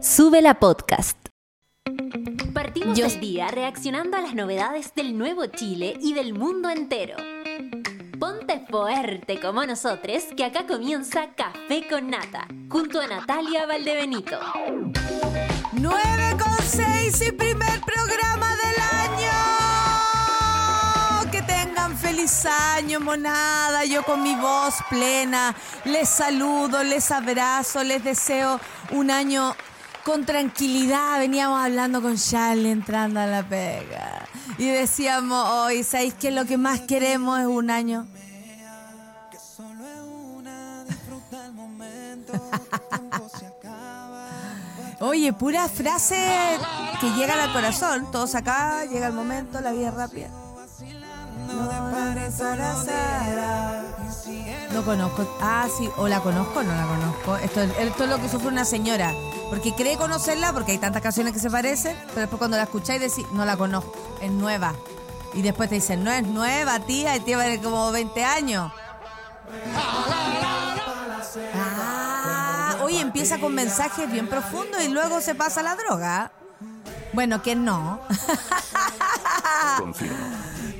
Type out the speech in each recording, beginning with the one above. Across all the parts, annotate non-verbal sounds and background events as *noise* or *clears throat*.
Sube la podcast. Partimos Yo- el día reaccionando a las novedades del nuevo Chile y del mundo entero. Ponte fuerte como nosotros, que acá comienza Café con Nata, junto a Natalia Valdebenito. 9 con 6 y primer programa del año. Que tengan feliz año, monada. Yo con mi voz plena les saludo, les abrazo, les deseo un año con tranquilidad. Veníamos hablando con Charlie entrando a la pega. Y decíamos hoy, ¿sabéis que lo que más queremos es un año? *laughs* Oye, pura frase que llegan al corazón. Todos acá, llega el momento, la vida es rápida. No conozco. Ah, sí, o la conozco o no la conozco. Esto, esto es lo que sufre una señora. Porque cree conocerla, porque hay tantas canciones que se parecen, pero después cuando la escucháis decís, no la conozco, es nueva. Y después te dicen, no es nueva, tía, y tiene como 20 años. Ah, oye, empieza con mensajes bien profundos y luego se pasa a la droga. Bueno, que no. Confirmo,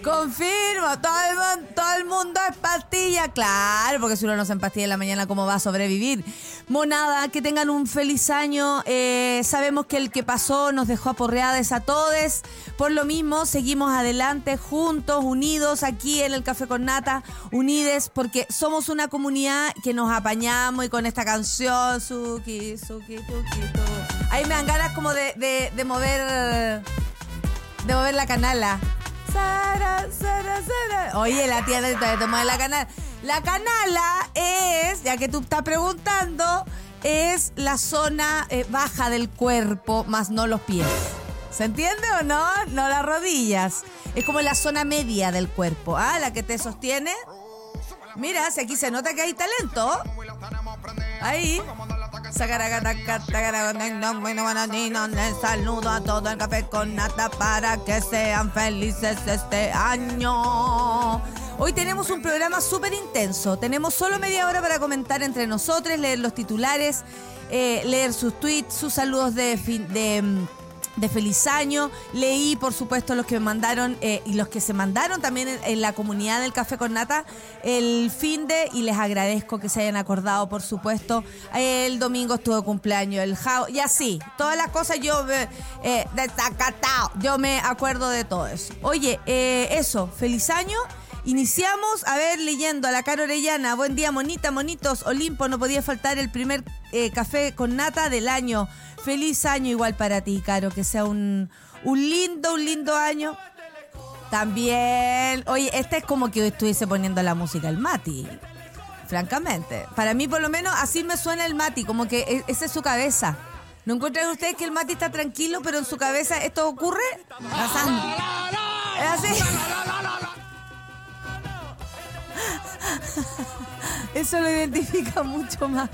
mundo, todo el mundo es pastilla, claro, porque si uno no se empastilla en la mañana, ¿cómo va a sobrevivir? Monada, que tengan un feliz año. eh, sabemos que el que pasó nos dejó aporreadas a todos. Por lo mismo, seguimos adelante, juntos, unidos, aquí en el Café con Nata, unides, porque somos una comunidad que nos apañamos y con esta canción, Suki, Suki, Tuki, tu. Ahí me dan ganas como de mover, de mover la canala. Sara, Sara, Sara. Oye, la tía de tomar la canala. La canala es, ya que tú estás preguntando, es la zona eh, baja del cuerpo, más no los pies. ¿Se entiende o no? No las rodillas. Es como la zona media del cuerpo, ¿ah? La que te sostiene. Mira, si aquí se nota que hay talento. Ahí. Saludo a todo el café con nata para que sean felices este año. Hoy tenemos un programa súper intenso. Tenemos solo media hora para comentar entre nosotros, leer los titulares, eh, leer sus tweets, sus saludos de, fin- de, mm, de feliz año. Leí, por supuesto, los que me mandaron eh, y los que se mandaron también en, la comunidad del Café con Nata el fin de y les agradezco que se hayan acordado, por supuesto. El domingo estuvo cumpleaños, el Jao, y así, todas las cosas yo eh, eh, yo me acuerdo de todo eso. Oye, eh, eso, feliz año. Iniciamos, a ver, leyendo a la cara Orellana. Buen día, monita, monitos. Olimpo, no podía faltar el primer café con nata del año. Feliz año igual para ti, Caro. Que sea un, un lindo, un lindo año. También, oye, este es como que estuviese poniendo la música el Mati. Francamente. Para mí, por lo menos, así me suena el Mati, como que e- esa es su cabeza. ¿No encuentran ustedes que el Mati está tranquilo, pero en su cabeza esto ocurre? Pasando. *laughs* Eso lo identifica mucho más.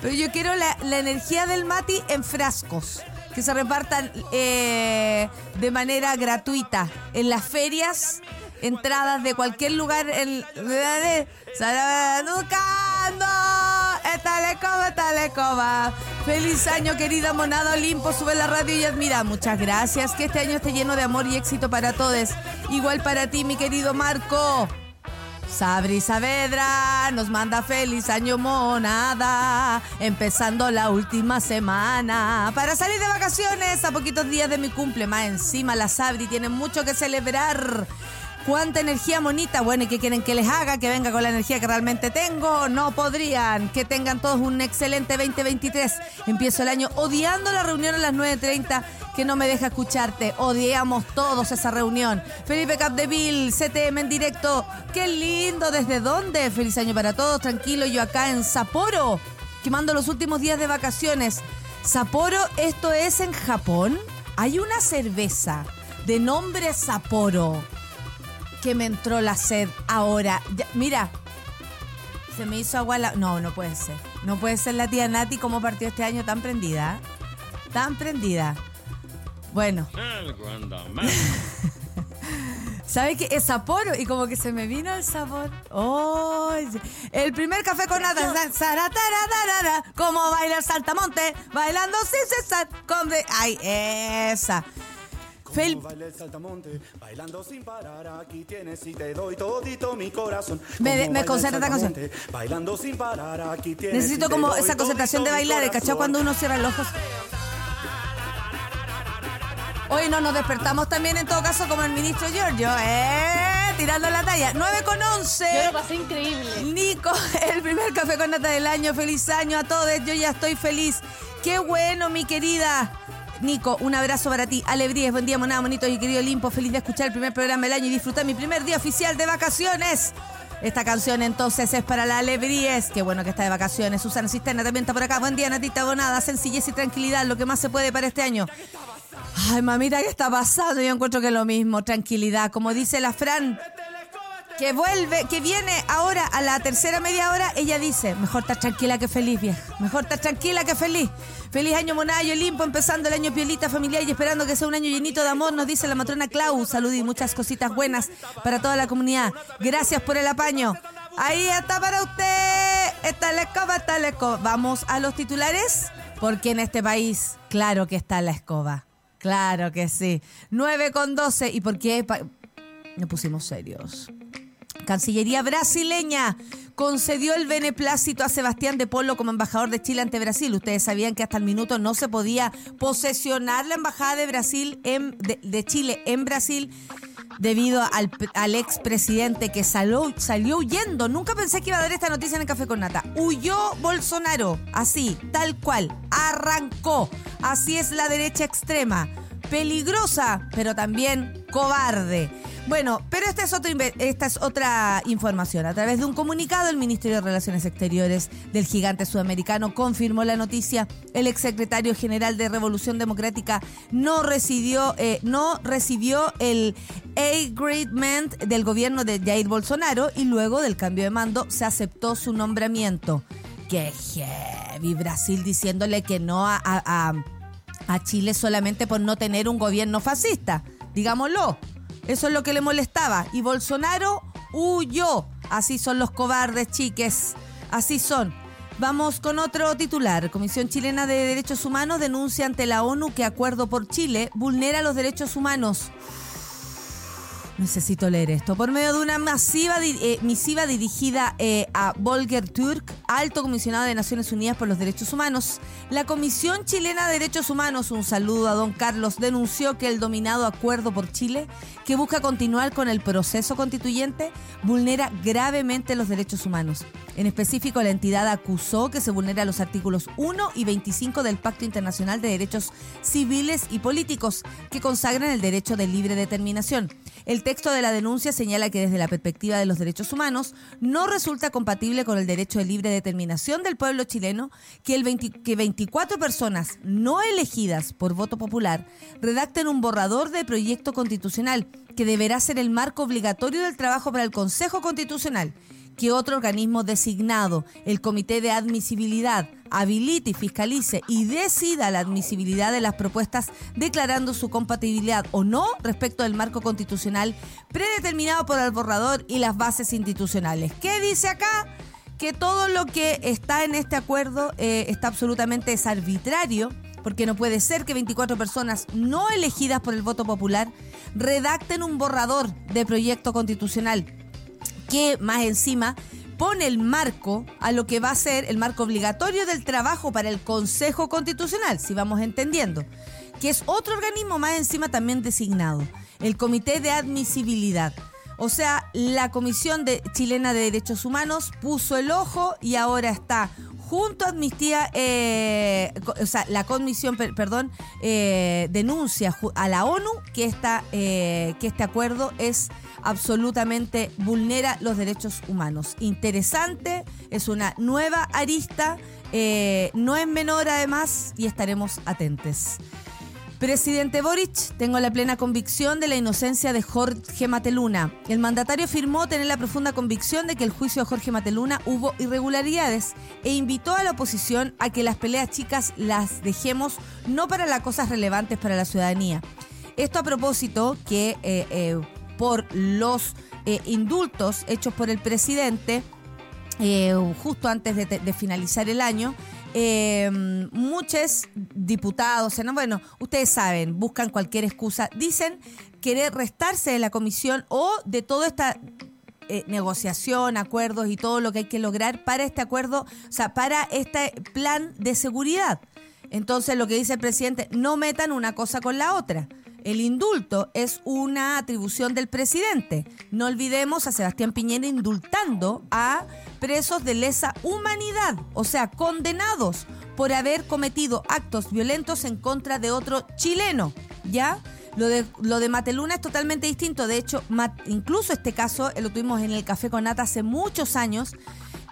Pero yo quiero la, energía del Mati en frascos. Que se repartan eh, de manera gratuita en las ferias, entradas de cualquier lugar. En, Buscando esta lecoba, esta lecoba. Feliz año, querida monada Olimpo. Sube la radio y admira. Muchas gracias. Que este año esté lleno de amor y éxito para todos. Igual para ti, mi querido Marco. Sabri Saavedra nos manda feliz año monada, empezando la última semana. Para salir de vacaciones a poquitos días de mi cumple, más encima la Sabri tiene mucho que celebrar. ¿Cuánta energía monita? Bueno, ¿y qué quieren que les haga? ¿Que venga con la energía que realmente tengo? No podrían. Que tengan todos un excelente 2023. Empiezo el año odiando la reunión a las 9.30 que no me deja escucharte. Odiamos todos esa reunión. Felipe Capdeville, CTM en directo. Qué lindo. ¿Desde dónde? Feliz año para todos. Tranquilo, yo acá en Sapporo, quemando los últimos días de vacaciones. Sapporo, esto es en Japón. Hay una cerveza de nombre Sapporo que me entró la sed ahora. Ya, mira, se me hizo agua la... No, no puede ser. No puede ser la tía Nati como partió este año tan prendida. Tan prendida. Bueno, *laughs* ¿Sabes qué? Es Sapporo y como que se me vino el sabor. Oh, el primer café con nada. Como baila el saltamonte, bailando sin cesar. Con de... Ay, esa. Fel... bailando sin parar, aquí tienes y te doy todito mi corazón. Me, me concentra esta canción. Bailando sin parar, aquí tienes Necesito como esa concentración de bailar, ¿cachai? Cuando uno cierra los ojos. Hoy no nos despertamos también en todo caso como el ministro Giorgio, ¿eh? Tirando la talla. 9 con 11. Yo lo pasé increíble. Nico, el primer café con nata del año. Feliz año a todos. Yo ya estoy feliz. Qué bueno, mi querida. Nico, un abrazo para ti. Alegrías, buen día, monada, bonito y querido Limpo. Feliz de escuchar el primer programa del año y disfrutar mi primer día oficial de vacaciones. Esta canción entonces es para la Alegrías. Qué bueno que está de vacaciones. Susana Cisterna también está por acá. Buen día, Natita Bonada. Sencillez y tranquilidad, lo que más se puede para este año. Ay, mamita, ¿qué está pasando? Yo encuentro que es lo mismo, tranquilidad. Como dice la Fran, que vuelve, que viene ahora a la tercera media hora, ella dice, mejor estar tranquila que feliz, vieja. Mejor estar tranquila que feliz. Feliz año Monayo, limpo, empezando el año piolita familiar y esperando que sea un año llenito de amor, nos dice la matrona Clau. Salud y muchas cositas buenas para toda la comunidad. Gracias por el apaño. Ahí está para usted. Está la escoba, está la escoba. Vamos a los titulares, porque en este país, claro que está la escoba. Claro que sí. 9 con 12. ¿Y por qué? Nos pusimos serios. Cancillería brasileña concedió el beneplácito a Sebastián de Polo como embajador de Chile ante Brasil. Ustedes sabían que hasta el minuto no se podía posesionar la embajada de Brasil de, Chile en Brasil debido al, al expresidente que salió huyendo. Nunca pensé que iba a dar esta noticia en el Café con Nata. Huyó Bolsonaro, así, tal cual, arrancó. Así es la derecha extrema. Peligrosa, pero también cobarde. Bueno, pero esta es, otra, esta es otra información. A través de un comunicado, el Ministerio de Relaciones Exteriores del gigante sudamericano confirmó la noticia. El exsecretario general de Revolución Democrática no recibió, eh, no recibió el agreement del gobierno de Jair Bolsonaro y luego del cambio de mando se aceptó su nombramiento. ¡Qué heavy! Brasil diciéndole que no a, a, a Chile solamente por no tener un gobierno fascista. Digámoslo. Eso es lo que le molestaba. Y Bolsonaro huyó. Así son los cobardes, chiques. Así son. Vamos con otro titular. Comisión Chilena de Derechos Humanos denuncia ante la ONU que Acuerdo por Chile vulnera los derechos humanos. Necesito leer esto. Por medio de una masiva eh, misiva dirigida eh, a Volker Turk, alto comisionado de Naciones Unidas por los Derechos Humanos, la Comisión Chilena de Derechos Humanos, un saludo a don Carlos, denunció que el dominado Acuerdo por Chile, que busca continuar con el proceso constituyente, vulnera gravemente los derechos humanos. En específico, la entidad acusó que se vulnera los artículos 1 y 25 del Pacto Internacional de Derechos Civiles y Políticos, que consagran el derecho de libre determinación. El texto de la denuncia señala que desde la perspectiva de los derechos humanos no resulta compatible con el derecho de libre determinación del pueblo chileno que, el que 24 personas no elegidas por voto popular redacten un borrador de proyecto constitucional que deberá ser el marco obligatorio del trabajo para el Consejo Constitucional que otro organismo designado, el Comité de Admisibilidad, habilite y fiscalice y decida la admisibilidad de las propuestas declarando su compatibilidad o no respecto del marco constitucional predeterminado por el borrador y las bases institucionales. ¿Qué dice acá? Que todo lo que está en este acuerdo eh, está absolutamente arbitrario porque no puede ser que 24 personas no elegidas por el voto popular redacten un borrador de proyecto constitucional que más encima pone el marco a lo que va a ser el marco obligatorio del trabajo para el Consejo Constitucional, si vamos entendiendo, que es otro organismo más encima también designado, el Comité de Admisibilidad. O sea, la Comisión de Chilena de Derechos Humanos puso el ojo y ahora está junto a Amnistía, eh, o sea, la comisión, perdón, eh, denuncia a la ONU que, esta, eh, que este acuerdo es absolutamente vulnera los derechos humanos. Interesante, es una nueva arista, no es menor además y estaremos atentos. Presidente Boric, tengo la plena convicción de la inocencia de Jorge Mateluna. El mandatario afirmó tener la profunda convicción de que el juicio de Jorge Mateluna hubo irregularidades e invitó a la oposición a que las peleas chicas las dejemos no para las cosas relevantes para la ciudadanía. Esto a propósito que eh, eh, por los eh, indultos hechos por el presidente justo antes de, finalizar el año. Eh, muchos diputados, bueno, ustedes saben, buscan cualquier excusa, dicen querer restarse de la comisión o de toda esta negociación, acuerdos y todo lo que hay que lograr para este acuerdo, o sea, para este plan de seguridad. Entonces, lo que dice el presidente, no metan una cosa con la otra. El indulto es una atribución del presidente. No olvidemos a Sebastián Piñera indultando a presos de lesa humanidad, o sea, condenados por haber cometido actos violentos en contra de otro chileno, ¿ya? Lo de, lo de Mateluna es totalmente distinto. De hecho, incluso este caso lo tuvimos en el Café con Nata hace muchos años,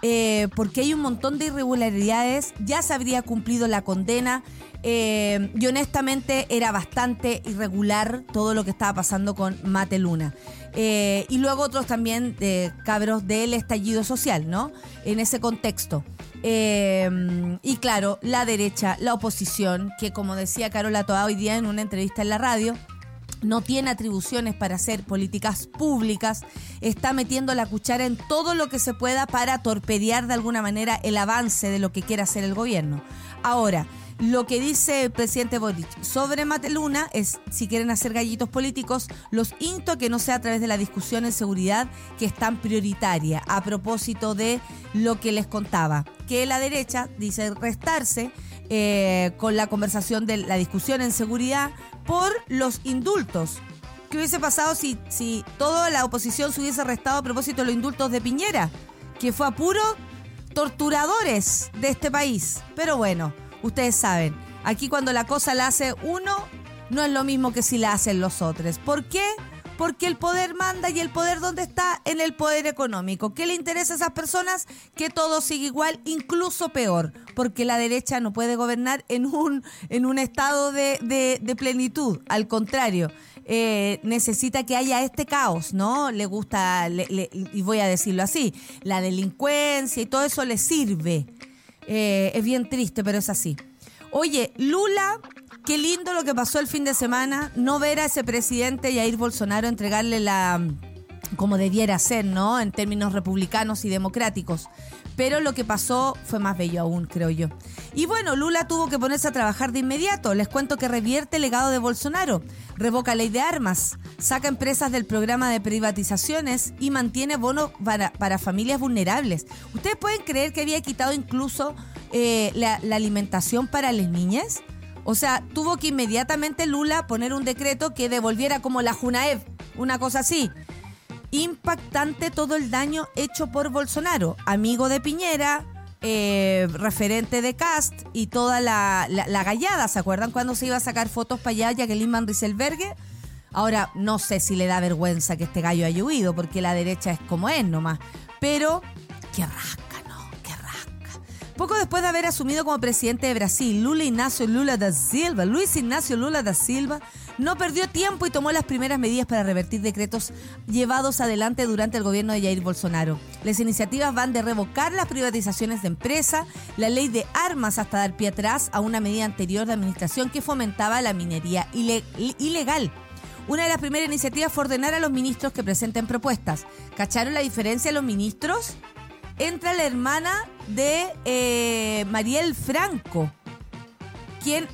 eh, porque hay un montón de irregularidades. Ya se habría cumplido la condena. Eh, y honestamente era bastante irregular todo lo que estaba pasando con Mate Luna. Eh, y luego otros también cabros del estallido social, ¿no? En ese contexto. Eh, y claro, la derecha, la oposición, que como decía Carola Toa hoy día en una entrevista en la radio, no tiene atribuciones para hacer políticas públicas, está metiendo la cuchara en todo lo que se pueda para torpedear de alguna manera el avance de lo que quiere hacer el gobierno. Ahora, lo que dice el presidente Boric sobre Mateluna es, si quieren hacer gallitos políticos, los insto que no sea a través de la discusión en seguridad que es tan prioritaria, a propósito de lo que les contaba, que la derecha dice restarse eh, con la conversación de la discusión en seguridad por los indultos. ¿Qué hubiese pasado si, si toda la oposición se hubiese arrestado a propósito de los indultos de Piñera? Que fue a puro torturadores de este país. Pero bueno, Ustedes saben, aquí cuando la cosa la hace uno, no es lo mismo que si la hacen los otros. ¿Por qué? Porque el poder manda y el poder ¿dónde está? En el poder económico. ¿Qué le interesa a esas personas? Que todo siga igual, incluso peor. Porque la derecha no puede gobernar en un, en un estado de, de, plenitud. Al contrario, eh, necesita que haya este caos, ¿no? Le gusta, y voy a decirlo así, la delincuencia y todo eso le sirve eh, es bien triste, pero es así. Oye, Lula, qué lindo lo que pasó el fin de semana. No ver a ese presidente Jair Bolsonaro entregarle la. como debiera ser, ¿no? En términos republicanos y democráticos. Pero lo que pasó fue más bello aún, creo yo. Y bueno, Lula tuvo que ponerse a trabajar de inmediato. Les cuento que revierte el legado de Bolsonaro, revoca ley de armas, saca empresas del programa de privatizaciones y mantiene bonos para, familias vulnerables. ¿Ustedes pueden creer que había quitado incluso eh, la alimentación para las niñas? O sea, tuvo que inmediatamente Lula poner un decreto que devolviera como la Junaev, una cosa así impactante todo el daño hecho por Bolsonaro, amigo de Piñera, eh, referente de Cast y toda la, gallada. ¿Se acuerdan cuando se iba a sacar fotos para allá Jacqueline Van Rieselbergue? Ahora, no sé si le da vergüenza que este gallo haya huido, porque la derecha es como es nomás. Pero, qué rasca. Poco después de haber asumido como presidente de Brasil, Lula Ignacio Lula da Silva, Luis Ignacio Lula da Silva, no perdió tiempo y tomó las primeras medidas para revertir decretos llevados adelante durante el gobierno de Jair Bolsonaro. Las iniciativas van de revocar las privatizaciones de empresa, la ley de armas hasta dar pie atrás a una medida anterior de administración que fomentaba la minería ilegal. Una de las primeras iniciativas fue ordenar a los ministros que presenten propuestas. ¿Cacharon la diferencia los ministros? Entra la hermana de eh, Mariel Franco quien,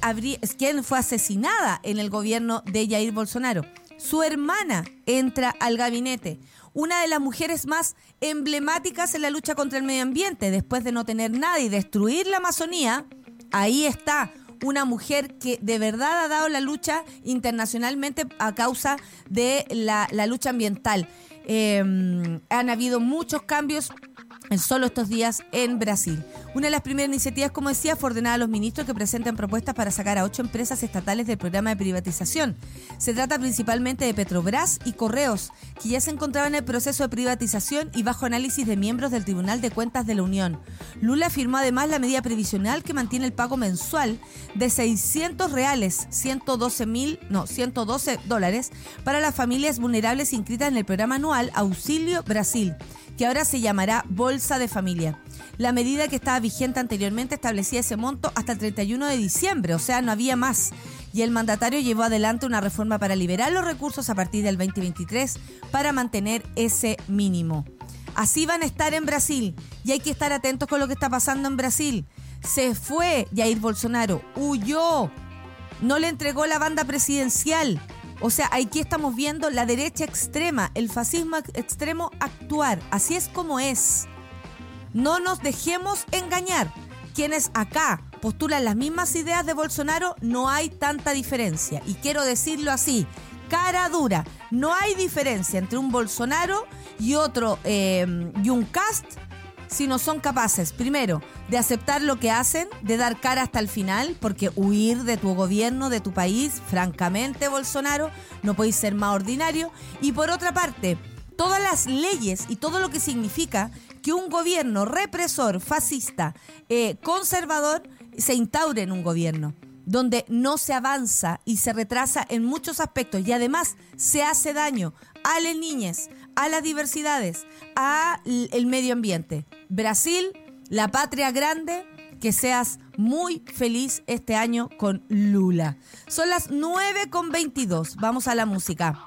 quien fue asesinada en el gobierno de Jair Bolsonaro. Su hermana entra al gabinete, una de las mujeres más emblemáticas en la lucha contra el medio ambiente, después de no tener nada y destruir la Amazonía, ahí está una mujer que de verdad ha dado la lucha internacionalmente a causa de la, lucha ambiental. Em, han habido muchos cambios en solo estos días en Brasil. Una de las primeras iniciativas, como decía, fue ordenar a los ministros que presenten propuestas para sacar a ocho empresas estatales del programa de privatización. Se trata principalmente de Petrobras y Correos, que ya se encontraban en el proceso de privatización y bajo análisis de miembros del Tribunal de Cuentas de la Unión. Lula firmó además la medida previsional que mantiene el pago mensual de 600 reales, 112 mil, no, 112 dólares para las familias vulnerables inscritas en el programa anual Auxilio Brasil que ahora se llamará Bolsa de Familia. La medida que estaba vigente anteriormente establecía ese monto hasta el 31 de diciembre, o sea, no había más. y el mandatario llevó adelante una reforma para liberar los recursos a partir del 2023 para mantener ese mínimo. Así van a estar en Brasil y hay que estar atentos con lo que está pasando en Brasil. Se fue Jair Bolsonaro, huyó, no le entregó la banda presidencial. O sea, aquí estamos viendo la derecha extrema, el fascismo extremo actuar. Así es como es. No nos dejemos engañar. Quienes acá postulan las mismas ideas de Bolsonaro, no hay tanta diferencia. Y quiero decirlo así, cara dura. No hay diferencia entre un Bolsonaro y otro, eh, y un cast si no son capaces, primero, de aceptar lo que hacen, de dar cara hasta el final, porque huir de tu gobierno, de tu país, francamente, Bolsonaro, no podéis ser más ordinario. Y por otra parte, todas las leyes y todo lo que significa que un gobierno represor, fascista, eh, conservador, se instaure en un gobierno donde no se avanza y se retrasa en muchos aspectos y además se hace daño a las niñas, a las diversidades, a el medio ambiente. Brasil, la patria grande, que seas muy feliz este año con Lula. Son las 9 con 22. Vamos a la música.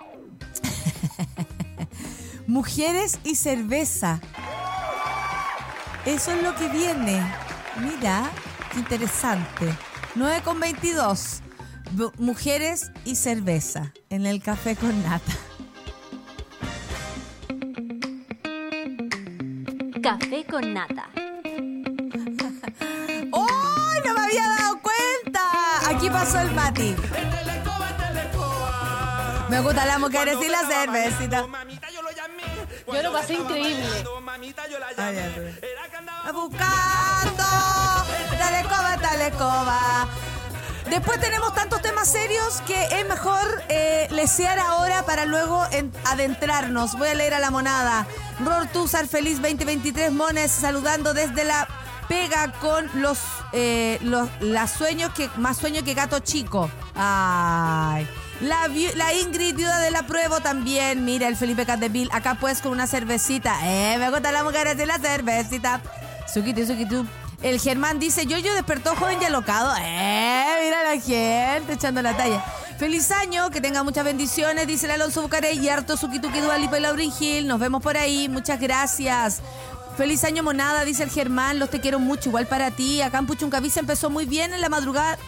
*laughs* Mujeres y cerveza. Eso es lo que viene. Mira, qué interesante. 9 con 22. Mujeres y cerveza en el café con nata. Café con nata. *laughs* ¡Oh! No me había dado cuenta. Aquí pasó el Mati. Me gusta la mujeres y la cervecita. Yo lo pasé increíble. Buscando. Dale coba, dale coba. Después tenemos tantos temas serios que es mejor eh, lesear ahora para luego adentrarnos. Voy a leer a la monada. Rortuzar Feliz 2023 Mones saludando desde la pega con los, eh, los las sueños que más sueños que gato chico. Ay. La, la Ingrid, viuda de la prueba también. Mira, el Felipe Candeville. Acá pues con una cervecita. Eh, me gusta la mujer de la cervecita. Suquiti, suquiti. El Germán dice, yo yo despertó joven y alocado. Eh, mira la gente echando la talla. Feliz año, que tenga muchas bendiciones, dice el Alonso Bucarey y harto Suquituki Dualipa y Laurin Gil. Nos vemos por ahí, muchas gracias. Feliz año monada, dice el Germán, los te quiero mucho, igual para ti. Acá en Puchuncaví empezó muy bien en la madrugada.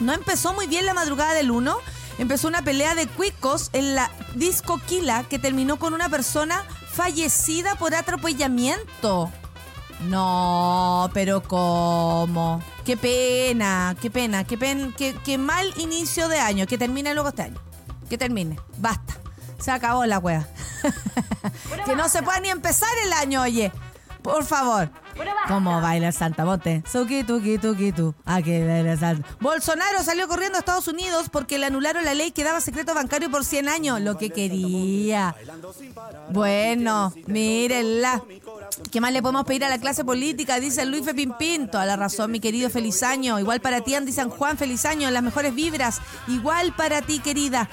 No empezó muy bien la madrugada del 1. Empezó una pelea de cuicos en la disco Kila que terminó con una persona fallecida por atropellamiento. No, pero ¿cómo? Qué pena, qué pena, qué, pena, qué, mal inicio de año. Que termine luego este año. Que termine. Basta. Se acabó la wea. *laughs* que no se pueda ni empezar el año, oye. Por favor. ¿Cómo baila el Bote? Suki, tuki, tuki, tu. Ah, que baila Santa. Bolsonaro salió corriendo a Estados Unidos porque le anularon la ley que daba secreto bancario por 100 años. Lo que quería. Bueno, mírenla. ¿Qué más le podemos pedir a la clase política? Dice Luis Pinto. A la razón, mi querido feliz año. Igual para ti, Andy San Juan, feliz año. Las mejores vibras. Igual para ti, querida.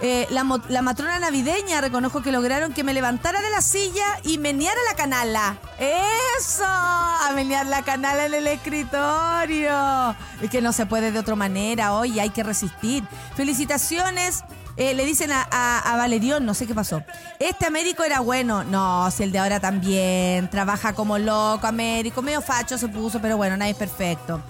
Eh, la, matrona navideña reconozco que lograron que me levantara de la silla y meneara la canala. ¡Eso! A menear la canala en el escritorio. Es que no se puede de otra manera hoy, hay que resistir. Felicitaciones. Eh, le dicen a, a, Valerión, no sé qué pasó. Este Américo era bueno. No, si el de ahora también. Trabaja como loco, Américo. Medio facho se puso, pero bueno, nadie es perfecto.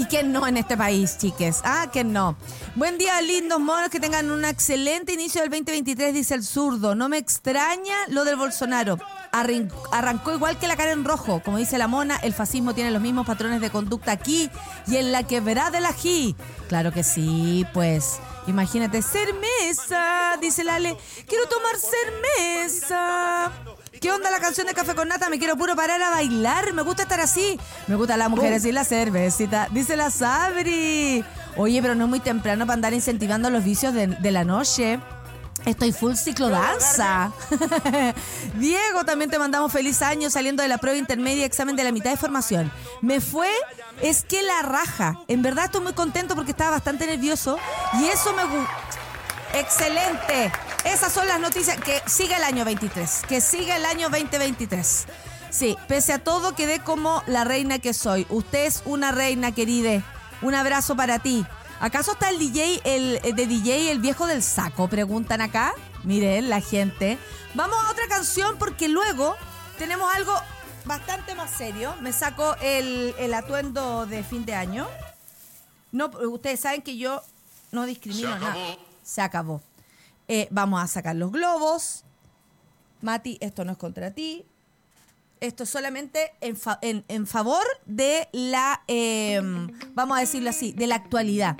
¿Y quién no en este país, chiques? Ah, ¿quién no? Buen día, lindos monos, que tengan un excelente inicio del 2023, dice el zurdo. No me extraña lo del Bolsonaro. Arrancó igual que la cara en rojo. Como dice la mona, el fascismo tiene los mismos patrones de conducta aquí y en la quebrada de la G. Claro que sí, pues. Imagínate, cermesa, dice Lale. Quiero tomar cermesa. ¿Qué onda la canción de Café con Nata? Me quiero puro parar a bailar. Me gusta estar así. Me gusta las mujeres y la cervecita. Dice la Sabri. Oye, pero no es muy temprano para andar incentivando los vicios de, la noche. Estoy full ciclo danza. *laughs* Diego, también te mandamos feliz año saliendo de la prueba intermedia, examen de la mitad de formación. Me fue, es que la raja. En verdad estoy muy contento porque estaba bastante nervioso y eso me gusta. Excelente. Esas son las noticias. Que siga el año 23. Que siga el año 2023. Sí, pese a todo, quedé como la reina que soy. Usted es una reina, querida. Un abrazo para ti. ¿Acaso está el DJ, el de DJ, el viejo del saco? Preguntan acá. Miren, la gente. Vamos a otra canción porque luego tenemos algo bastante más serio. Me saco el, el atuendo de fin de año. No, ustedes saben que yo no discrimino nada. Se acabó. Eh, vamos a sacar los globos. Mati, esto no es contra ti. Esto es solamente en, fa- en- favor de la, eh, vamos a decirlo así, de la actualidad.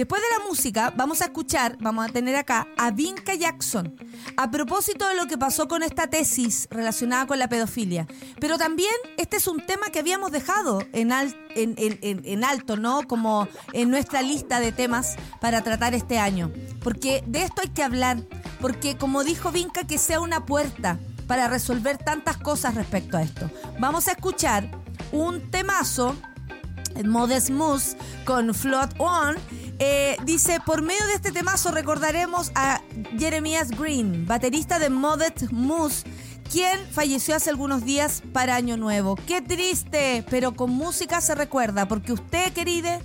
Después de la música, vamos a escuchar, vamos a tener acá a Vinca Jackson, a propósito de lo que pasó con esta tesis relacionada con la pedofilia. Pero también este es un tema que habíamos dejado en, al- en, en- en- en alto, ¿no? Como en nuestra lista de temas para tratar este año. Porque de esto hay que hablar, porque como dijo Vinca, que sea una puerta para resolver tantas cosas respecto a esto. Vamos a escuchar un temazo, Modest Moose, con Float On. Eh, dice, por medio de este temazo recordaremos a Jeremias Green, baterista de Modest Moose, quien falleció hace algunos días para Año Nuevo. Qué triste, pero con música se recuerda, porque usted, querida,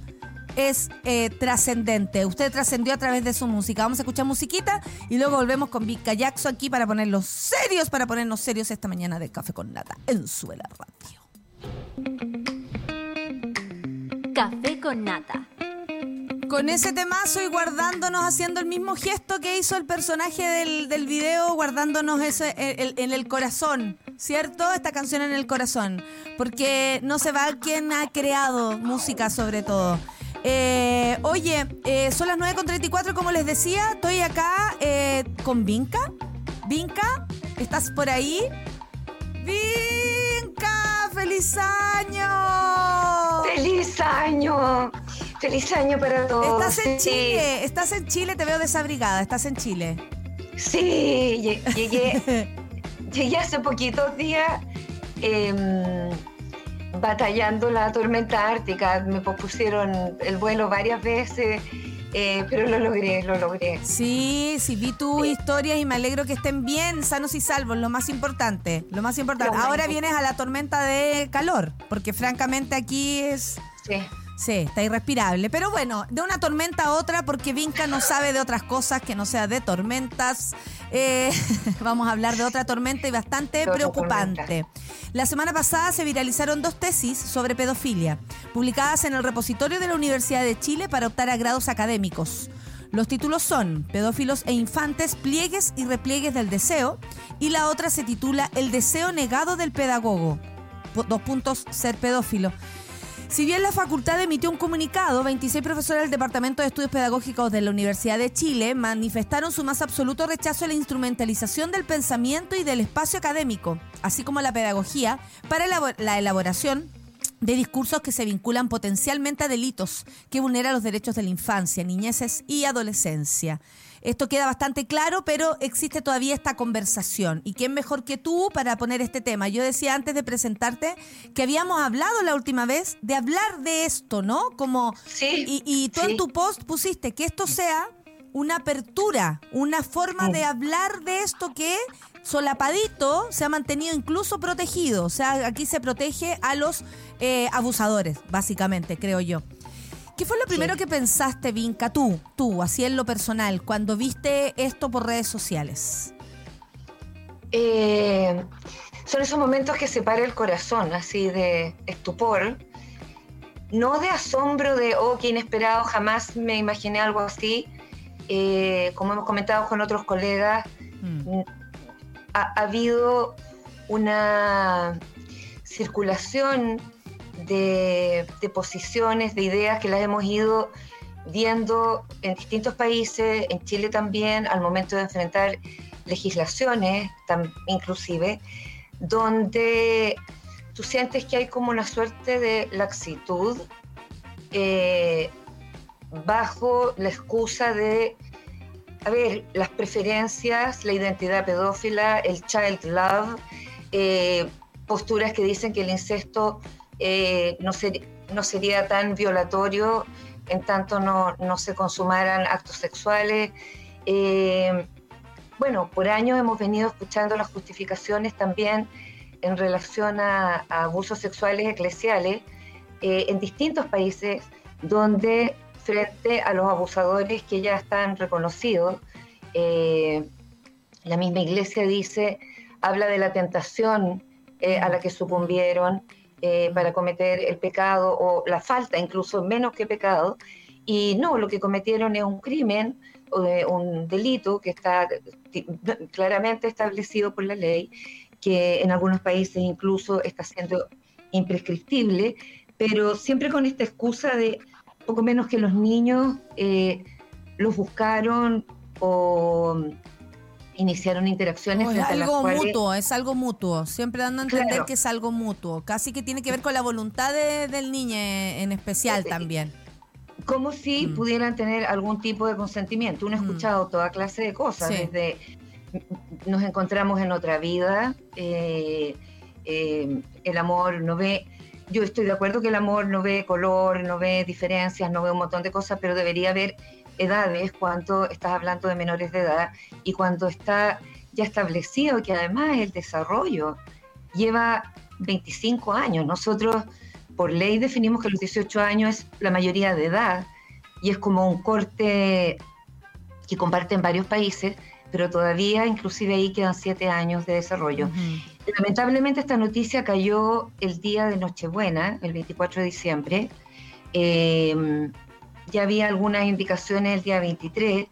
es eh, trascendente. Usted trascendió a través de su música. Vamos a escuchar musiquita y luego volvemos con Vika Jackson aquí para ponerlos serios, para ponernos serios esta mañana de Café con Nata en Suela Radio. Café con nata. Con ese temazo y guardándonos, haciendo el mismo gesto que hizo el personaje del, del video, guardándonos en- en el corazón, ¿cierto? Esta canción en el corazón. Porque no se va quien ha creado música sobre todo. Eh, oye, eh, son las 9.34, como les decía, estoy acá eh, con Vinca. Vinca, ¿estás por ahí? Vinca, feliz año. ¡Feliz año! ¡Feliz año para todos! Estás en Sí. Chile, estás en Chile, te veo desabrigada, estás en Chile. Sí, lle- llegué, *laughs* llegué hace poquitos días em, batallando la tormenta ártica. Me pospusieron el vuelo varias veces, eh, pero lo logré, lo logré. Sí, sí, vi tu historia y me alegro que estén bien, sanos y salvos, lo más importante, lo más importante. Lo Ahora vienes a la tormenta de calor, porque francamente aquí es... Sí. Sí, está irrespirable. Pero bueno, de una tormenta a otra, porque Vinca no sabe de otras cosas que no sea de tormentas. Eh, *laughs* vamos a hablar de otra tormenta y bastante preocupante. La semana pasada se viralizaron dos tesis sobre pedofilia, publicadas en el repositorio de la Universidad de Chile para optar a grados académicos. Los títulos son Pedófilos e infantes, pliegues y repliegues del deseo, y la otra se titula El deseo negado del pedagogo. Dos puntos, ser pedófilo. Si bien la facultad emitió un comunicado, 26 profesores del Departamento de Estudios Pedagógicos de la Universidad de Chile manifestaron su más absoluto rechazo a la instrumentalización del pensamiento y del espacio académico, así como la pedagogía, para la elaboración de discursos que se vinculan potencialmente a delitos que vulneran los derechos de la infancia, niñeces y adolescencia. Esto queda bastante claro, pero existe todavía esta conversación. ¿Y quién mejor que tú para poner este tema? Yo decía antes de presentarte que habíamos hablado la última vez de hablar de esto, ¿no? Como Sí, y, y tú en tu post pusiste que esto sea una apertura, una forma de hablar de esto que solapadito se ha mantenido incluso protegido. O sea, aquí se protege a los eh, abusadores, básicamente, creo yo. ¿Qué fue lo primero que pensaste, Vinca, tú, tú, así en lo personal, cuando viste esto por redes sociales? Eh, son esos momentos que separa el corazón, así de estupor, no de asombro de, oh, qué inesperado, jamás me imaginé algo así. Eh, como hemos comentado con otros colegas, Mm. ha, ha habido una circulación de, posiciones, de ideas que las hemos ido viendo en distintos países, en Chile también, al momento de enfrentar legislaciones, inclusive, donde tú sientes que hay como una suerte de laxitud eh, bajo la excusa de, a ver, las preferencias, la identidad pedófila, el child love, eh, posturas que dicen que el incesto eh, no, ser- no sería tan violatorio en tanto no, se consumaran actos sexuales. Eh, bueno, por años hemos venido escuchando las justificaciones también en relación a, abusos sexuales eclesiales eh, en distintos países donde frente a los abusadores que ya están reconocidos. La misma iglesia dice, habla de la tentación a la que sucumbieron eh, para cometer el pecado o la falta, incluso menos que pecado. Y no, lo que cometieron es un crimen, un delito que está claramente establecido por la ley, que en algunos países incluso está siendo imprescriptible, pero siempre con esta excusa de poco menos que los niños eh, los buscaron o iniciaron interacciones. es algo mutuo, es algo mutuo. Siempre dando a entender que es algo mutuo. Casi que tiene que ver con la voluntad del niño en especial eh, también. Como si mm. pudieran tener algún tipo de consentimiento. Uno ha mm. escuchado toda clase de cosas, desde nos encontramos en otra vida, eh, el amor no ve yo estoy de acuerdo que el amor no ve color, no ve diferencias, no ve un montón de cosas, pero debería haber edades cuando estás hablando de menores de edad y cuando está ya establecido que además el desarrollo lleva 25 años. Nosotros por ley definimos que los 18 años es la mayoría de edad y es como un corte que comparten varios países, pero todavía inclusive ahí quedan 7 años de desarrollo. Lamentablemente esta noticia cayó el día de Nochebuena, el 24 de diciembre. Em, ya había algunas indicaciones el día 23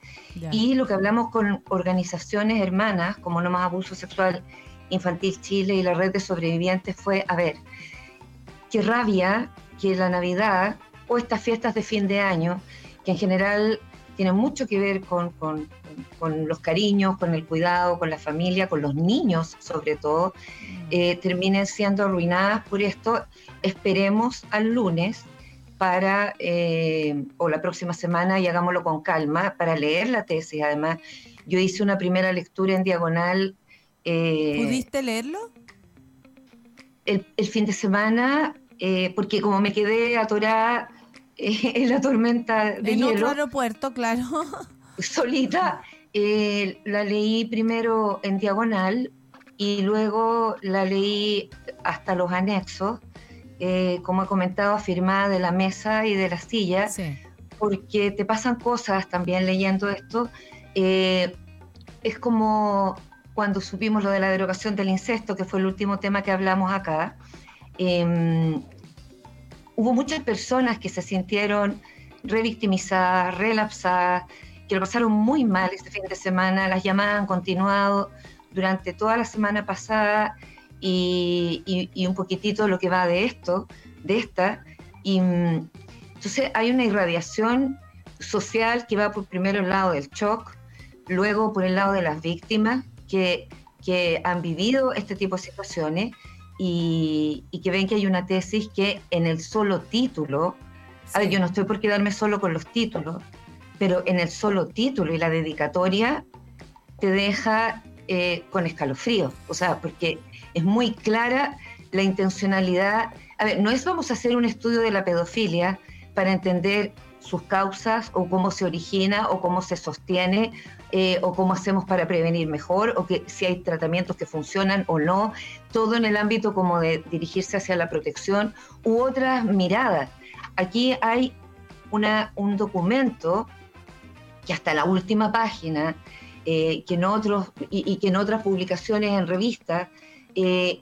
y lo que hablamos con organizaciones hermanas como No Más Abuso Sexual Infantil Chile y la red de sobrevivientes fue, a ver, qué rabia que la Navidad o estas fiestas de fin de año, que en general tienen mucho que ver con, con con los cariños, con el cuidado, con la familia, con los niños sobre todo, mm. eh, terminen siendo arruinadas por esto. Esperemos al lunes para, eh, o la próxima semana, y hagámoslo con calma, para leer la tesis. Además, yo hice una primera lectura en diagonal. Eh, ¿Pudiste leerlo? El, fin de semana, porque como me quedé atorada *laughs* en la tormenta de en otro aeropuerto, claro. solita. Eh, la leí primero en diagonal y luego la leí hasta los anexos, eh, como he comentado, firmada de la mesa y de la silla, porque te pasan cosas también leyendo esto. Eh, es como cuando supimos lo de la derogación del incesto, que fue el último tema que hablamos acá. Em, hubo muchas personas que se sintieron revictimizadas, relapsadas, que lo pasaron muy mal este fin de semana, las llamadas han continuado durante toda la semana pasada y, un poquitito lo que va de esto, de esta. Y mm, entonces hay una irradiación social que va por primero el lado del shock, luego por el lado de las víctimas que, que han vivido este tipo de situaciones y, que ven que hay una tesis que en el solo título, a ver, yo no estoy por quedarme solo con los títulos, pero en el solo título y la dedicatoria te deja eh, con escalofrío, o sea, porque es muy clara la intencionalidad. A ver, no es vamos a hacer un estudio de la pedofilia para entender sus causas o cómo se origina o cómo se sostiene eh, o cómo hacemos para prevenir mejor o que si hay tratamientos que funcionan o no, todo en el ámbito como de dirigirse hacia la protección u otras miradas. Aquí hay un documento que hasta la última página, eh, que en otros, y, que en otras publicaciones en revistas, eh,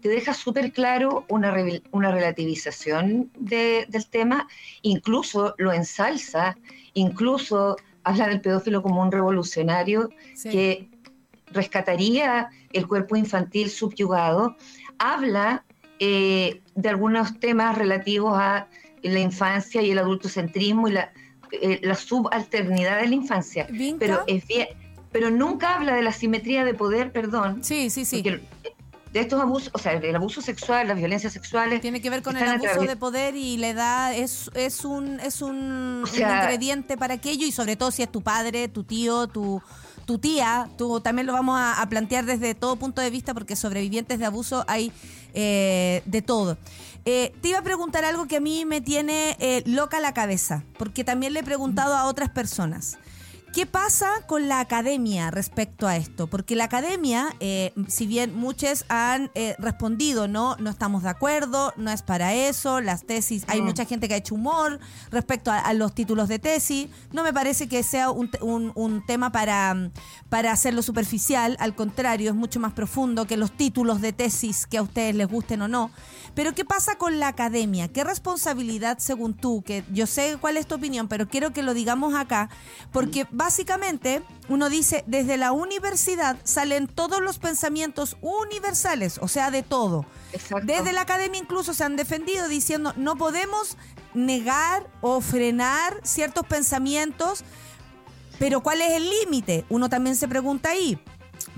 te deja súper claro una, una relativización del tema, incluso lo ensalza, incluso habla del pedófilo como un revolucionario que rescataría el cuerpo infantil subyugado, habla eh, de algunos temas relativos a la infancia y el adultocentrismo y la eh, la subalternidad de la infancia. Pero es bien, pero nunca habla de la simetría de poder, perdón. Sí, sí, sí. De estos abusos, o sea, el abuso sexual, las violencias sexuales. Tiene que ver con el abuso de poder y la edad es, es un, es un, ingrediente para aquello y sobre todo si es tu padre, tu tío, tu, tu tía, tú también lo vamos a, plantear desde todo punto de vista porque sobrevivientes de abuso hay eh, de todo. Eh, te iba a preguntar algo que a mí me tiene eh, loca la cabeza, porque también le he preguntado a otras personas. ¿Qué pasa con la academia respecto a esto? Porque la academia, eh, si bien muchos han eh, respondido, no, no estamos de acuerdo, no es para eso, las tesis, hay Mm. mucha gente que ha hecho humor respecto a, a los títulos de tesis, no me parece que sea un, te- un- un tema para, para hacerlo superficial, al contrario, es mucho más profundo que los títulos de tesis que a ustedes les gusten o no. Pero ¿qué pasa con la academia? ¿Qué responsabilidad según tú? Que yo sé cuál es tu opinión, pero quiero que lo digamos acá, porque básicamente uno dice, desde la universidad salen todos los pensamientos universales, o sea, de todo. Exacto. Desde la academia incluso se han defendido diciendo, no podemos negar o frenar ciertos pensamientos, pero ¿cuál es el límite? Uno también se pregunta ahí.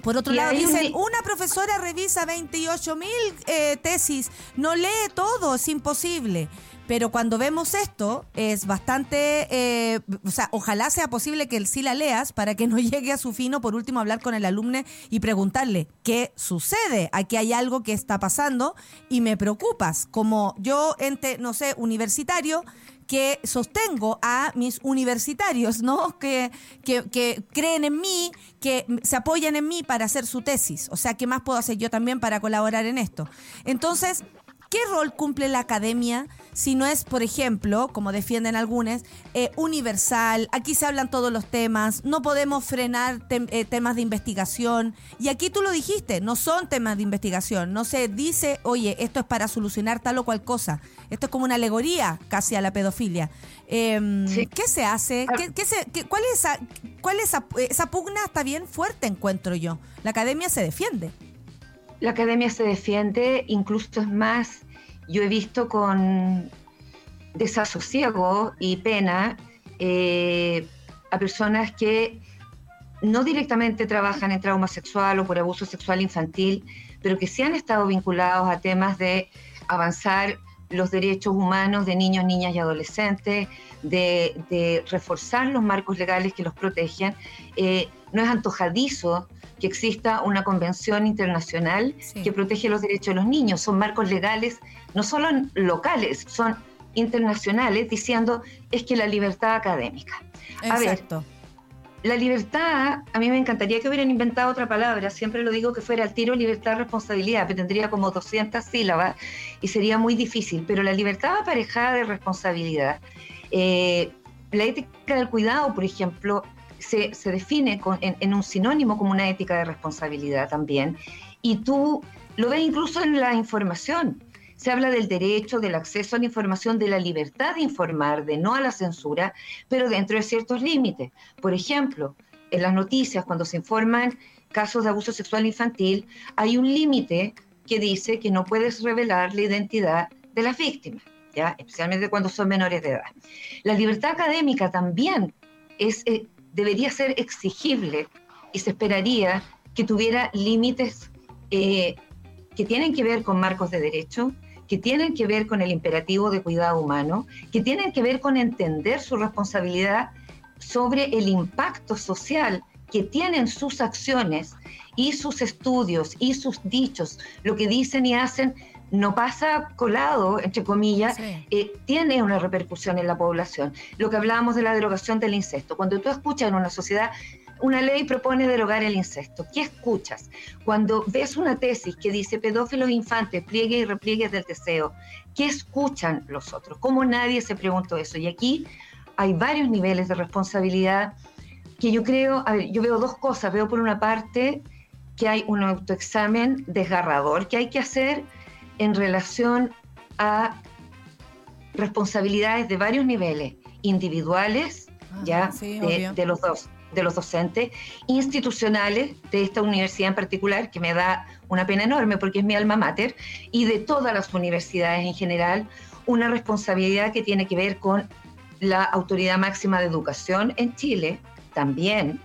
Por otro Y lado, un dicen, una profesora revisa 28 mil eh, tesis, no lee todo, es imposible. Pero cuando vemos esto, es bastante, eh, o sea, ojalá sea posible que sí la leas para que no *laughs* llegue a su fin o por último hablar con el alumno y preguntarle, ¿qué sucede? Aquí hay algo que está pasando y me preocupas. Como yo, ente, no sé, universitario, que sostengo a mis universitarios, ¿no? Que, que, que creen en mí, que se apoyan en mí para hacer su tesis. O sea, ¿qué más puedo hacer yo también para colaborar en esto? Entonces, ¿qué rol cumple la academia si no es, por ejemplo, como defienden algunos, eh, universal? Aquí se hablan todos los temas, no podemos frenar tem- eh, temas de investigación. Y aquí tú lo dijiste, no son temas de investigación, no se dice, oye, esto es para solucionar tal o cual cosa. Esto es como una alegoría casi a la pedofilia. Em, Sí. ¿Qué se hace? ¿Qué, qué se, qué- ¿Cuál es, esa, cuál es esa, esa pugna? Está bien fuerte, encuentro yo. La academia se defiende. La academia se defiende, incluso es más, yo he visto con desasosiego y pena eh, a personas que no directamente trabajan en trauma sexual o por abuso sexual infantil, pero que sí han estado vinculados a temas de avanzar los derechos humanos de niños, niñas y adolescentes, de, de reforzar los marcos legales que los protegen. Eh, no es antojadizo que exista una convención internacional Sí. que protege los derechos de los niños. Son marcos legales, no solo locales, son internacionales, diciendo es que la libertad académica. A ver, Exacto. La libertad, a mí me encantaría que hubieran inventado otra palabra, siempre lo digo que fuera al tiro libertad, responsabilidad, pero tendría como 200 sílabas y sería muy difícil, pero la libertad aparejada de responsabilidad. Eh, la ética del cuidado, por ejemplo, se, se define con- en, en un sinónimo como una ética de responsabilidad también, y tú lo ves incluso en la información. Se habla del derecho, del acceso a la información, de la libertad de informar, de no a la censura, pero dentro de ciertos límites. Por ejemplo, en las noticias, cuando se informan casos de abuso sexual infantil, hay un límite que dice que no puedes revelar la identidad de las víctimas, ¿ya? especialmente cuando son menores de edad. La libertad académica también es, eh, debería ser exigible y se esperaría que tuviera límites eh, que tienen que ver con marcos de derecho, que tienen que ver con el imperativo de cuidado humano, que tienen que ver con entender su responsabilidad sobre el impacto social que tienen sus acciones y sus estudios y sus dichos, lo que dicen y hacen no pasa colado, entre comillas, Sí. eh, tiene una repercusión en la población. Lo que hablábamos de la derogación del incesto. Cuando tú escuchas en una sociedad, una ley propone derogar el incesto. ¿Qué escuchas? Cuando ves una tesis que dice pedófilos infantes, pliegue y repliegues del deseo, ¿qué escuchan los otros? ¿Cómo nadie se preguntó eso? Y aquí hay varios niveles de responsabilidad que yo creo, a ver, yo veo dos cosas. Veo por una parte que hay un autoexamen desgarrador que hay que hacer en relación a responsabilidades de varios niveles, individuales, ya, sí, de, obvio. de los dos de los docentes, institucionales de esta universidad en particular, que me da una pena enorme porque es mi alma mater, y de todas las universidades en general, una responsabilidad que tiene que ver con la autoridad máxima de educación en Chile también,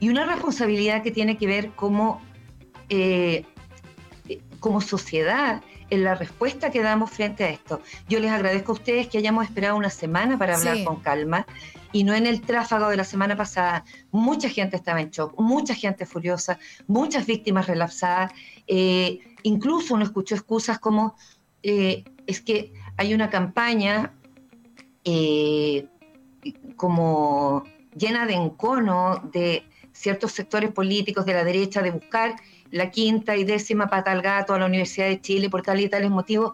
y una responsabilidad que tiene que ver como, eh, como sociedad en la respuesta que damos frente a esto. Yo les agradezco a ustedes que hayamos esperado una semana para hablar Sí. con calma y no en el tráfago de la semana pasada. Mucha gente estaba en shock, mucha gente furiosa, muchas víctimas relapsadas. eh, incluso uno escuchó excusas como, eh, es que hay una campaña eh, como llena de encono de ciertos sectores políticos de la derecha de buscar la quinta y décima pata al gato a la Universidad de Chile por tal y tales motivos,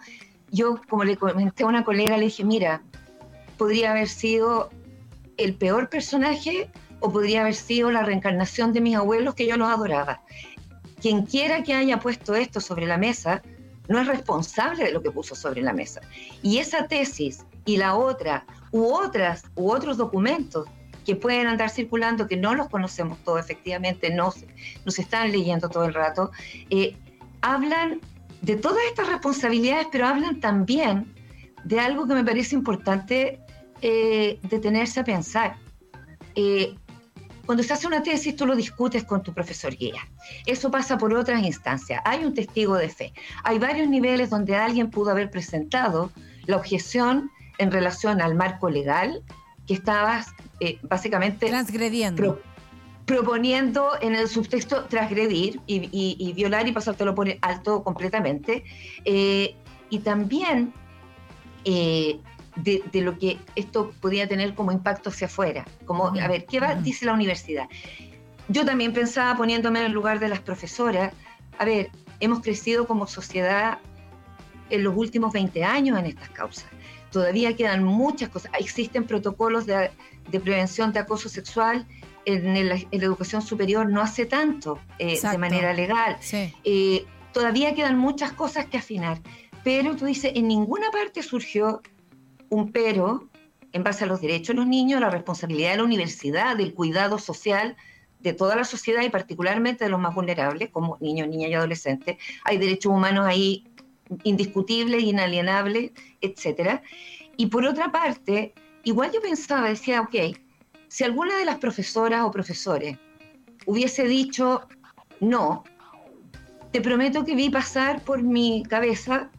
yo, como le comenté a una colega, le dije, mira, podría haber sido el peor personaje o podría haber sido la reencarnación de mis abuelos que yo los adoraba. Quien quiera que haya puesto esto sobre la mesa no es responsable de lo que puso sobre la mesa. Y esa tesis y la otra, u otras, u otros documentos que pueden andar circulando, que no los conocemos todos, efectivamente, no, nos están leyendo todo el rato, eh, hablan de todas estas responsabilidades, pero hablan también de algo que me parece importante eh, detenerse a pensar. Eh, cuando se hace una tesis, tú lo discutes con tu profesor guía. Eso pasa por otras instancias. Hay un testigo de fe. Hay varios niveles donde alguien pudo haber presentado la objeción en relación al marco legal que estabas eh, básicamente transgrediendo. proponiendo en el subtexto transgredir y, violar y pasártelo por alto completamente. Eh, y también eh, de, lo que esto podía tener como impacto hacia afuera. Como, a ver, ¿qué va, dice la universidad? Yo también pensaba, poniéndome en el lugar de las profesoras, a ver, hemos crecido como sociedad en los últimos 20 años en estas causas. Todavía quedan muchas cosas. Existen protocolos de, prevención de acoso sexual en, la educación superior no hace tanto eh, de manera legal. Eh, todavía quedan muchas cosas que afinar. Pero tú dices, en ninguna parte surgió un pero en base a los derechos de los niños, la responsabilidad de la universidad, del cuidado social de toda la sociedad y particularmente de los más vulnerables, como niños, niñas y adolescentes. Hay derechos humanos ahí indiscutibles, inalienables, etc. Y por otra parte, igual yo pensaba, decía, ok, si alguna de las profesoras o profesores hubiese dicho no, te prometo que vi pasar por mi cabeza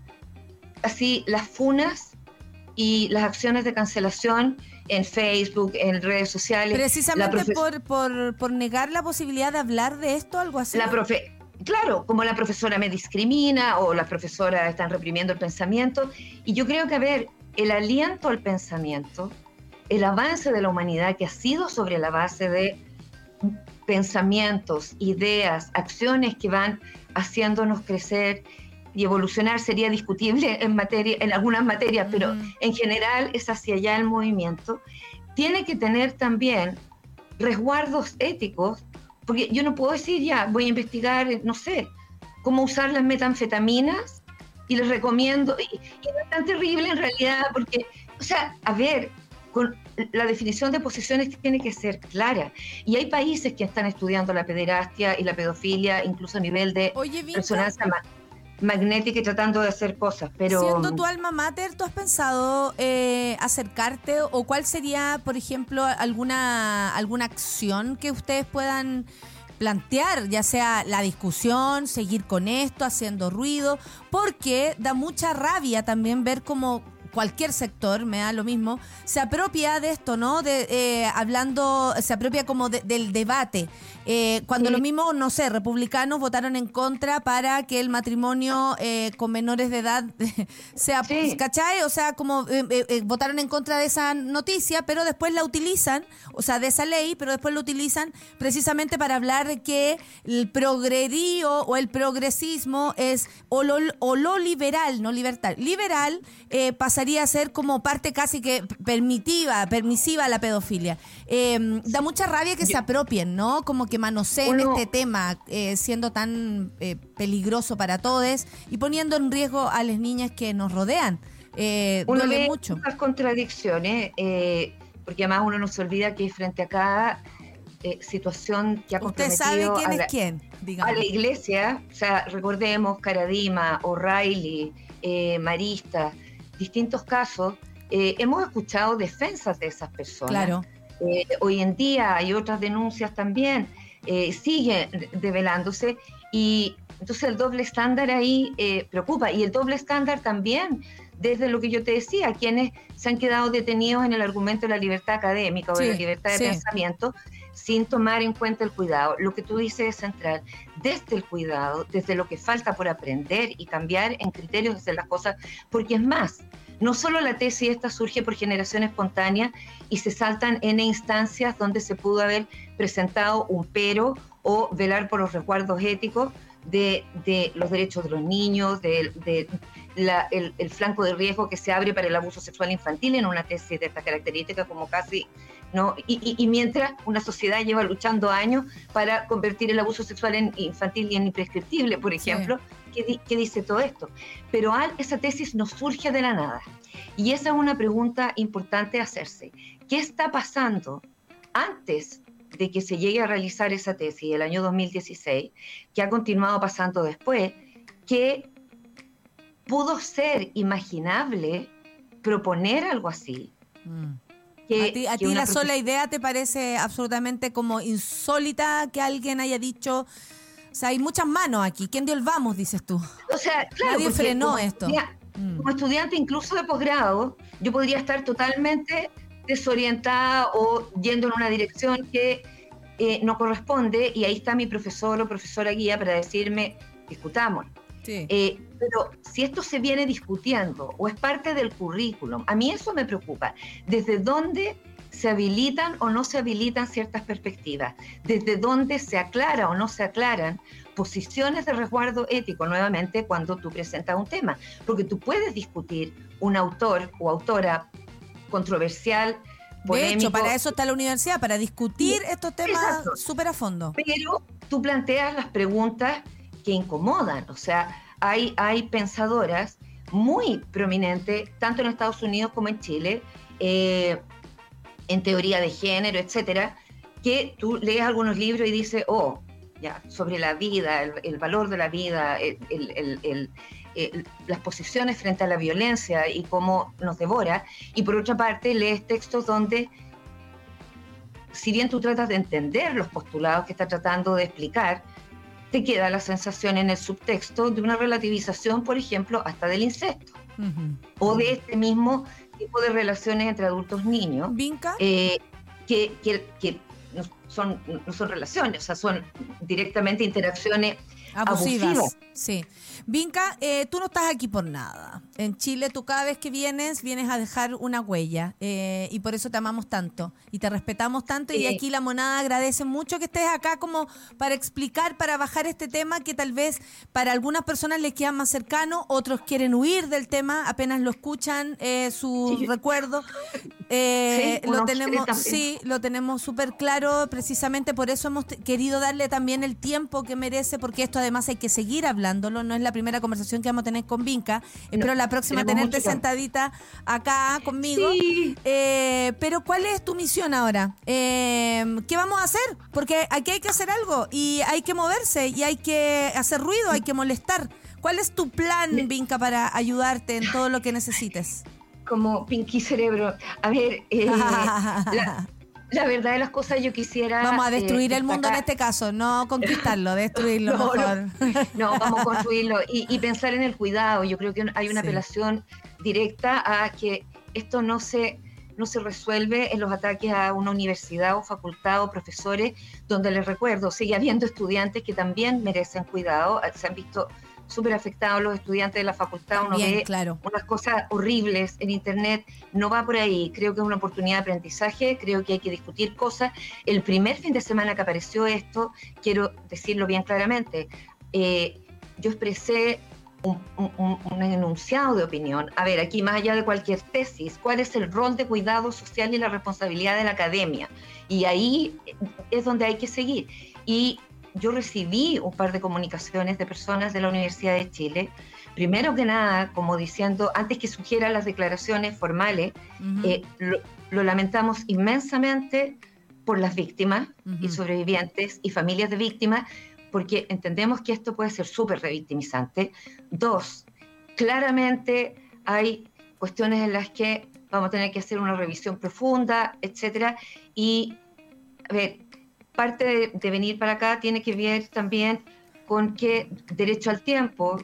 así las funas y las acciones de cancelación en Facebook, en redes sociales. Precisamente por, por, por, negar la posibilidad de hablar de esto, algo así. La profe claro, como la profesora me discrimina o las profesoras están reprimiendo el pensamiento. Y yo creo que, a ver, el aliento al pensamiento, el avance de la humanidad que ha sido sobre la base de pensamientos, ideas, acciones que van haciéndonos crecer y evolucionar sería discutible en, materia, en algunas materias, pero en general es hacia allá el movimiento, tiene que tener también resguardos éticos, porque yo no puedo decir ya, voy a investigar, no sé, cómo usar las metanfetaminas y les recomiendo, y, es tan terrible en realidad, porque, o sea, a ver, con la definición de posiciones tiene que ser clara. Y hay países que están estudiando la pederastia y la pedofilia, incluso a nivel de Oye, resonancia magnética y tratando de hacer cosas, pero... Siendo tu alma mater, ¿tú has pensado eh, acercarte o cuál sería, por ejemplo, alguna, alguna acción que ustedes puedan plantear, ya sea la discusión, seguir con esto, haciendo ruido, porque da mucha rabia también ver cómo cualquier sector, me da lo mismo, se apropia de esto, ¿no? De, eh, hablando, se apropia como del debate. Eh, cuando lo mismo, no sé, republicanos votaron en contra para que el matrimonio eh, con menores de edad *laughs* sea, ¿cachai? O sea, como votaron en contra de esa noticia, pero después la utilizan, o sea, de esa ley, pero después la utilizan precisamente para hablar de que el progredío o el progresismo es o lo, o lo liberal, no libertad, liberal pasaría a ser como parte casi que permitiva, permisiva la pedofilia. Em, da mucha rabia que se apropien, ¿no? Como que manoseen este tema, eh, siendo tan eh, peligroso para todos y poniendo en riesgo a las niñas que nos rodean. Eh, uno duele mucho. Muchas contradicciones, eh, porque además uno no se olvida que frente a cada situación que ha comprometido ¿Usted sabe quién es quién? A la iglesia, o sea, recordemos Caradima, O'Reilly, Marista, distintos casos, hemos escuchado defensas de esas personas. Claro. Eh, hoy en día hay otras denuncias también, eh, sigue develándose y entonces el doble estándar ahí preocupa. Y el doble estándar también desde lo que yo te decía, quienes se han quedado detenidos en el argumento de la libertad académica o de la libertad de pensamiento sin tomar en cuenta el cuidado. Lo que tú dices es central, desde el cuidado, desde lo que falta por aprender y cambiar en criterios de hacer las cosas, porque es más, no solo la tesis esta surge por generación espontánea y se saltan en instancias donde se pudo haber presentado un pero o velar por los resguardos éticos de, los derechos de los niños, de, el, flanco de riesgo que se abre para el abuso sexual infantil en una tesis de estas características como casi, ¿no? Y, mientras una sociedad lleva luchando años para convertir el abuso sexual en infantil y en imprescriptible, por ejemplo, ¿qué, dice todo esto? Pero al, esa tesis no surge de la nada. Y esa es una pregunta importante hacerse. ¿Qué está pasando antes de que se llegue a realizar esa tesis el año 2016, que ha continuado pasando después, que pudo ser imaginable proponer algo así. Mm. ¿A ti, la sola idea te parece absolutamente como insólita que alguien haya dicho, o sea, hay muchas manos aquí, ¿quién dio el vamos, dices tú? O sea, claro, Nadie frenó esto. Mm. Como estudiante incluso de posgrado, yo podría estar totalmente desorientada o yendo en una dirección que eh, no corresponde y ahí está mi profesor o profesora guía para decirme, discutamos. Eh, pero si esto se viene discutiendo o es parte del currículum, a mí eso me preocupa. ¿Desde dónde se habilitan o no se habilitan ciertas perspectivas? ¿Desde dónde se aclara o no se aclaran posiciones de resguardo ético nuevamente cuando tú presentas un tema? Porque tú puedes discutir un autor o autora controversial de hecho, para eso está la universidad, para discutir estos temas súper a fondo. Pero tú planteas las preguntas que incomodan, o sea, hay, hay pensadoras muy prominentes, tanto en Estados Unidos como en Chile, eh, en teoría de género, etcétera, que tú lees algunos libros y dices, oh, ya, sobre la vida, el, valor de la vida, el, las posiciones frente a la violencia y cómo nos devora, y por otra parte lees textos donde, si bien tú tratas de entender los postulados que está tratando de explicar, te queda la sensación en el subtexto de una relativización, por ejemplo, hasta del incesto, o de este mismo tipo de relaciones entre adultos y niños, eh, que, que, no son, no son relaciones, o sea, son directamente interacciones abusivas. Sí. Vinca, eh, tú no estás aquí por nada. En Chile, tú cada vez que vienes, vienes a dejar una huella. Eh, y por eso te amamos tanto. Y te respetamos tanto. Y aquí la monada agradece mucho que estés acá como para explicar, para bajar este tema que tal vez para algunas personas les queda más cercano, otros quieren huir del tema, apenas lo escuchan, eh, su recuerdo. Eh, lo tenemos, sí, lo tenemos súper claro. Precisamente por eso hemos querido darle también el tiempo que merece, porque esto además hay que seguir hablándolo. No es la primera conversación que vamos a tener con Vinca. Espero la próxima tenerte sentadita acá conmigo. Eh, pero ¿cuál es tu misión ahora? Eh, ¿Qué vamos a hacer? Porque aquí hay que hacer algo y hay que moverse y hay que hacer ruido, hay que molestar. ¿Cuál es tu plan, Vinca, para ayudarte en todo lo que necesites? Como Pinky Cerebro. A ver, eh, *laughs* La verdad de las cosas yo quisiera... Vamos a destruir el mundo en este caso, no conquistarlo, *laughs* destruirlo mejor. *laughs* No, vamos a construirlo y, pensar en el cuidado. Yo creo que hay una apelación directa a que esto no se, no se resuelve en los ataques a una universidad o facultad o profesores, donde les recuerdo, sigue habiendo estudiantes que también merecen cuidado. Se han visto súper afectados los estudiantes de la facultad, uno ve unas cosas horribles en Internet, no va por ahí, creo que es una oportunidad de aprendizaje, creo que hay que discutir cosas. El primer fin de semana que apareció esto, quiero decirlo bien claramente, eh, yo expresé un, un, enunciado de opinión. A ver, aquí más allá de cualquier tesis, ¿cuál es el rol de cuidado social y la responsabilidad de la academia? Y ahí es donde hay que seguir. Y yo recibí un par de comunicaciones de personas de la Universidad de Chile, primero que nada, como diciendo, antes que sugieran las declaraciones formales, eh, lo, lamentamos inmensamente por las víctimas y sobrevivientes y familias de víctimas, porque entendemos que esto puede ser súper revictimizante. Dos, claramente hay cuestiones en las que vamos a tener que hacer una revisión profunda, etcétera, y a ver, parte de, venir para acá tiene que ver también con que derecho al tiempo,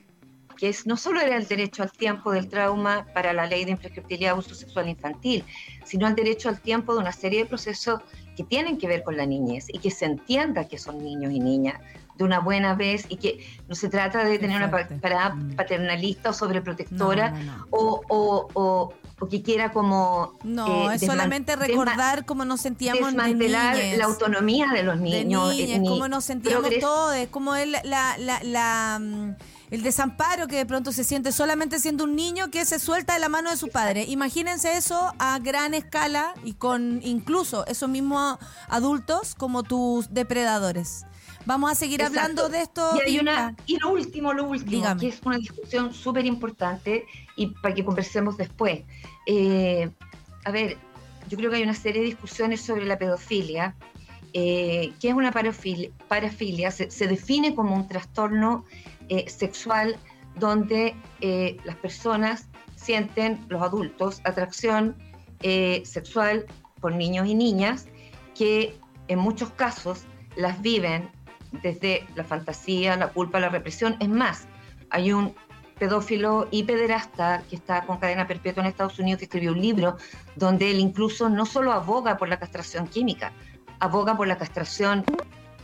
que es no solo era el derecho al tiempo del trauma para la ley de imprescriptibilidad de abuso sexual infantil, sino el derecho al tiempo de una serie de procesos que tienen que ver con la niñez y que se entienda que son niños y niñas de una buena vez y que no se trata de tener una parada Mm. paternalista o sobreprotectora No, no, no. O, o, o, o que quiera como No, eh, es solamente recordar cómo nos sentíamos de desmantelar la autonomía de los de niños. eh, niñas, ni cómo nos sentíamos todos, cómo es la, la, la- la, mm, el desamparo que de pronto se siente solamente siendo un niño que se suelta de la mano de su padre. Imagínense eso a gran escala y con incluso esos mismos adultos como tus depredadores. Vamos a seguir Exacto. hablando de esto. Y, hay una, y lo último, lo último, Dígame. que es una discusión súper importante y para que conversemos después. Eh, a ver, yo creo que hay una serie de discusiones sobre la pedofilia. Eh, ¿Qué es una parafilia? parafilia? Se, se define como un trastorno eh, sexual donde eh, las personas sienten, los adultos, atracción sexual por niños y niñas que en muchos casos las viven desde la fantasía, la culpa, la represión. Es más, hay un pedófilo y pederasta que está con cadena perpetua en Estados Unidos que escribió un libro donde él incluso no solo aboga por la castración química, aboga por la castración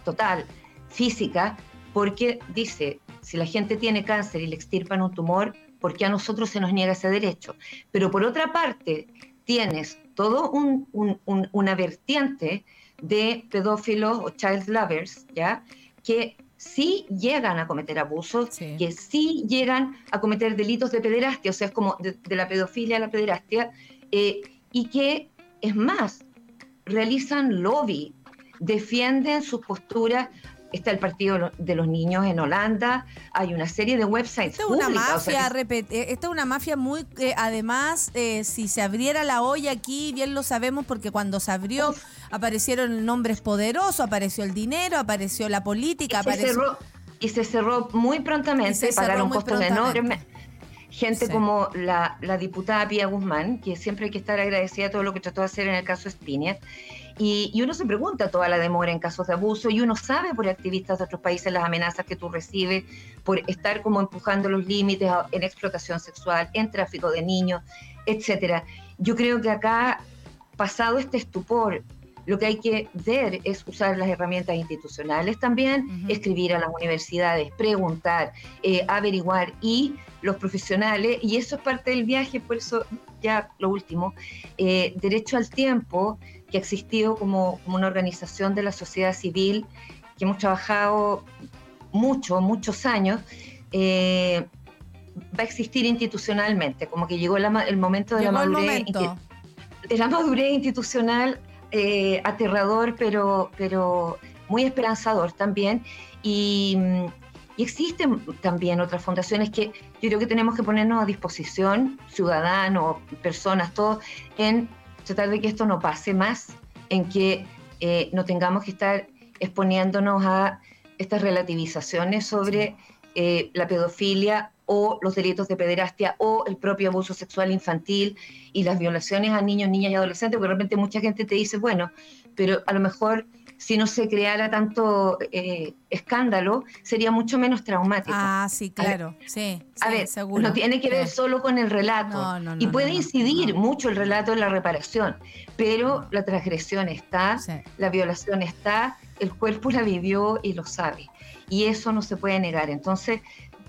total, física, porque dice, si la gente tiene cáncer y le extirpan un tumor, ¿por qué a nosotros se nos niega ese derecho? Pero por otra parte, tienes todo un, un- un- una vertiente de pedófilos o child lovers, ¿ya? Que sí llegan a cometer abusos, Sí. que sí llegan a cometer delitos de pederastia, o sea, es como de, de la pedofilia a la pederastia, eh, y que, es más, realizan lobby, defienden sus posturas. Está el Partido de los Niños en Holanda, hay una serie de websites Esta es una o mafia, sea, eh, esta es una mafia muy, eh, además, eh, si se abriera la olla aquí, bien lo sabemos, porque cuando se abrió aparecieron nombres poderosos, apareció el dinero, apareció la política, y se apareció... cerró, y se cerró muy prontamente, pagaron costos enormes. Gente Sí. como la, la diputada Pía Guzmán, que siempre hay que estar agradecida a todo lo que trató de hacer en el caso Espinia. Y, y uno se pregunta toda la demora en casos de abuso y uno sabe por activistas de otros países las amenazas que tú recibes por estar como empujando los límites en explotación sexual, en tráfico de niños, etcétera. Yo creo que acá, pasado este estupor, lo que hay que ver es usar las herramientas institucionales también, escribir a las universidades, preguntar, eh, averiguar y los profesionales, y eso es parte del viaje, por eso ya lo último, eh, Derecho al Tiempo, que ha existido como, como una organización de la sociedad civil, que hemos trabajado mucho, muchos años, eh, va a existir institucionalmente, como que llegó la el momento de Llegó la madurez de la madurez institucional eh, aterrador, pero, pero muy esperanzador también. Y, mm, y existen también otras fundaciones que yo creo que tenemos que ponernos a disposición, ciudadanos, personas, todos, en tratar de que esto no pase más, en que eh, no tengamos que estar exponiéndonos a estas relativizaciones sobre eh, la pedofilia o los delitos de pederastia o el propio abuso sexual infantil y las violaciones a niños, niñas y adolescentes, porque de repente mucha gente te dice, bueno, pero a lo mejor si no se creara tanto eh, escándalo, sería mucho menos traumático. Ah, sí, claro, sí, a ver, seguro. no tiene que ver Sí. solo con el relato. No, no, no, y puede incidir mucho el relato en la reparación, pero la transgresión está, Sí. la violación está, el cuerpo la vivió y lo sabe. Y eso no se puede negar. Entonces,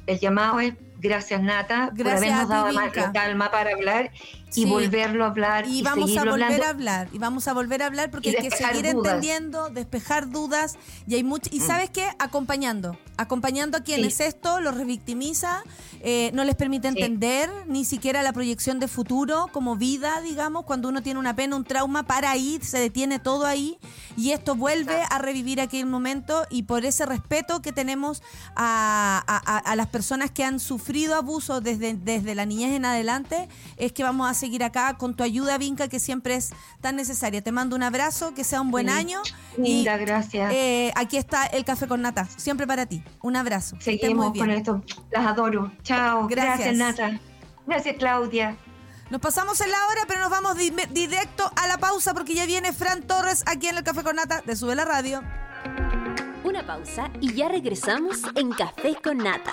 el llamado es gracias Nata por Gracias habernos a ti, dado más calma para hablar Sí. y volverlo a hablar y, Y vamos a volver hablando. a hablar, y vamos a volver a hablar porque hay que seguir dudas. entendiendo, despejar dudas, y hay mucho, y Mm. sabes qué, acompañando, acompañando a quienes esto los revictimiza, eh, no les permite Sí. entender ni siquiera la proyección de futuro como vida, digamos, cuando uno tiene una pena, un trauma, para ahí, se detiene todo ahí, y esto vuelve Exacto. a revivir aquel momento, y por ese respeto que tenemos a, a- a- a las personas que han sufrido abuso desde, desde la niñez en adelante, es que vamos a seguir acá con tu ayuda, Vinca, que siempre es tan necesaria. Te mando un abrazo, que sea un buen Sí. año. Linda, y gracias. eh, aquí está el café con nata, siempre para ti. Un abrazo. Seguimos muy bien. con esto. Las adoro. Chao. Gracias. Gracias, Nata. Gracias, Claudia. Nos pasamos en la hora, pero nos vamos di- directo a la pausa porque ya viene Fran Torres aquí en el Café con Nata de Sube la Radio. Una pausa y ya regresamos en Café con Nata.